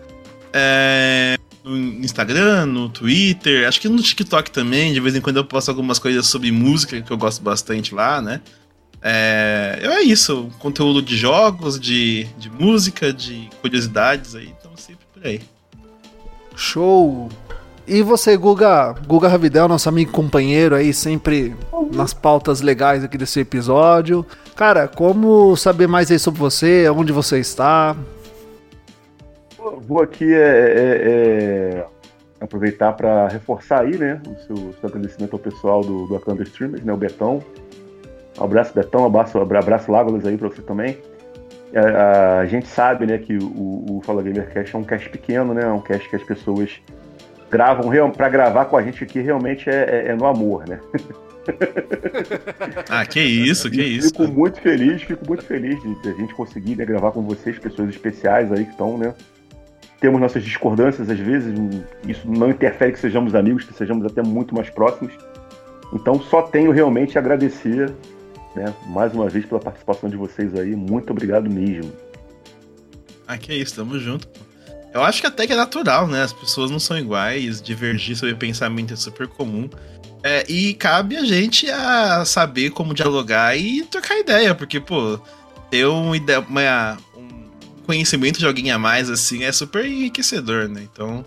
É, no Instagram, no Twitter, acho que no TikTok também. De vez em quando eu posto algumas coisas sobre música que eu gosto bastante lá, né? É, é isso, conteúdo de jogos, de, de música, de curiosidades aí, então sempre por aí.
Show! E você, Guga, Guga Ravidel, nosso amigo companheiro aí, sempre nas pautas legais aqui desse episódio. Cara, como saber mais aí sobre você, onde você está?
Vou aqui é, é, é aproveitar para reforçar aí, né, o seu, seu, agradecimento ao pessoal do, do Akanda Streamers, né, o Betão. Um abraço, Betão, abraço, abraço Lágolas aí para você também. A, a, a, gente sabe, né, que o, o Fala Gamer Cast é um cast pequeno, né, é um cast que as pessoas gravam para gravar com a gente aqui realmente é, é, é no amor, né?
ah, que isso, que isso.
Fico muito feliz, fico muito feliz de, a gente conseguir né, gravar com vocês, pessoas especiais aí que estão, né? Temos nossas discordâncias às vezes, isso não interfere que sejamos amigos, que sejamos até muito mais próximos. Então só tenho realmente a agradecer, né, mais uma vez pela participação de vocês aí. Muito obrigado mesmo.
Ah, que isso, tamo junto. Eu acho que até que é natural, né? As pessoas não são iguais, divergir sobre pensamento é super comum. É, e cabe a gente a saber como dialogar e trocar ideia, porque, pô, ter um, uma, um conhecimento de alguém a mais, assim, é super enriquecedor, né? Então,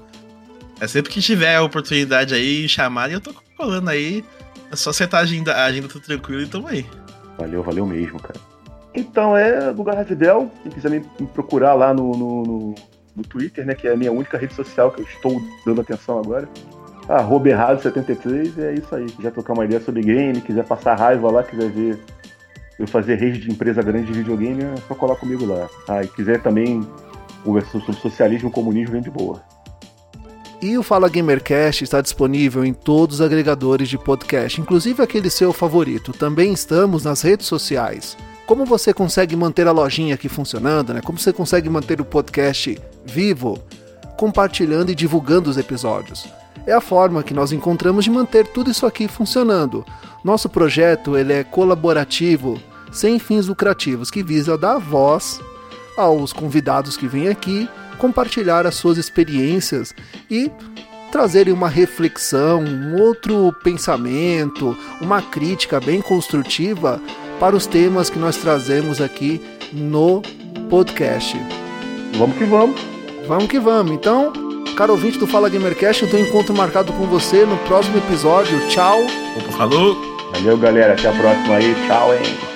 é sempre que tiver a oportunidade aí, chamar, e eu tô colando aí. É só acertar a agenda, a agenda tranquilo e tamo aí.
Valeu, valeu mesmo, cara. Então, é Guga Ravidel. Quem quiser me, me procurar lá no, no, no no Twitter, né? Que é a minha única rede social que eu estou dando atenção agora. Arroba errado73, é isso aí. Quiser trocar uma ideia sobre game, quiser passar raiva lá, quiser ver eu fazer rede de empresa grande de videogame, é só colar comigo lá. Ah, e quiser também conversar sobre socialismo comunismo, vem de boa.
E o Fala Gamercast está disponível em todos os agregadores de podcast, inclusive aquele seu favorito. Também estamos nas redes sociais. Como você consegue manter a lojinha aqui funcionando, né? Como você consegue manter o podcast vivo, compartilhando e divulgando os episódios? É a forma que nós encontramos de manter tudo isso aqui funcionando. Nosso projeto ele é colaborativo, sem fins lucrativos, que visa dar voz aos convidados que vêm aqui, compartilhar as suas experiências e trazerem uma reflexão, um outro pensamento, uma crítica bem construtiva para os temas que nós trazemos aqui no podcast.
Vamos que vamos.
Vamos que vamos. Então, caro ouvinte do Fala Gamercast, eu tenho um encontro marcado com você no próximo episódio. Tchau.
Falou.
Valeu, galera. Até a próxima aí. Tchau, hein.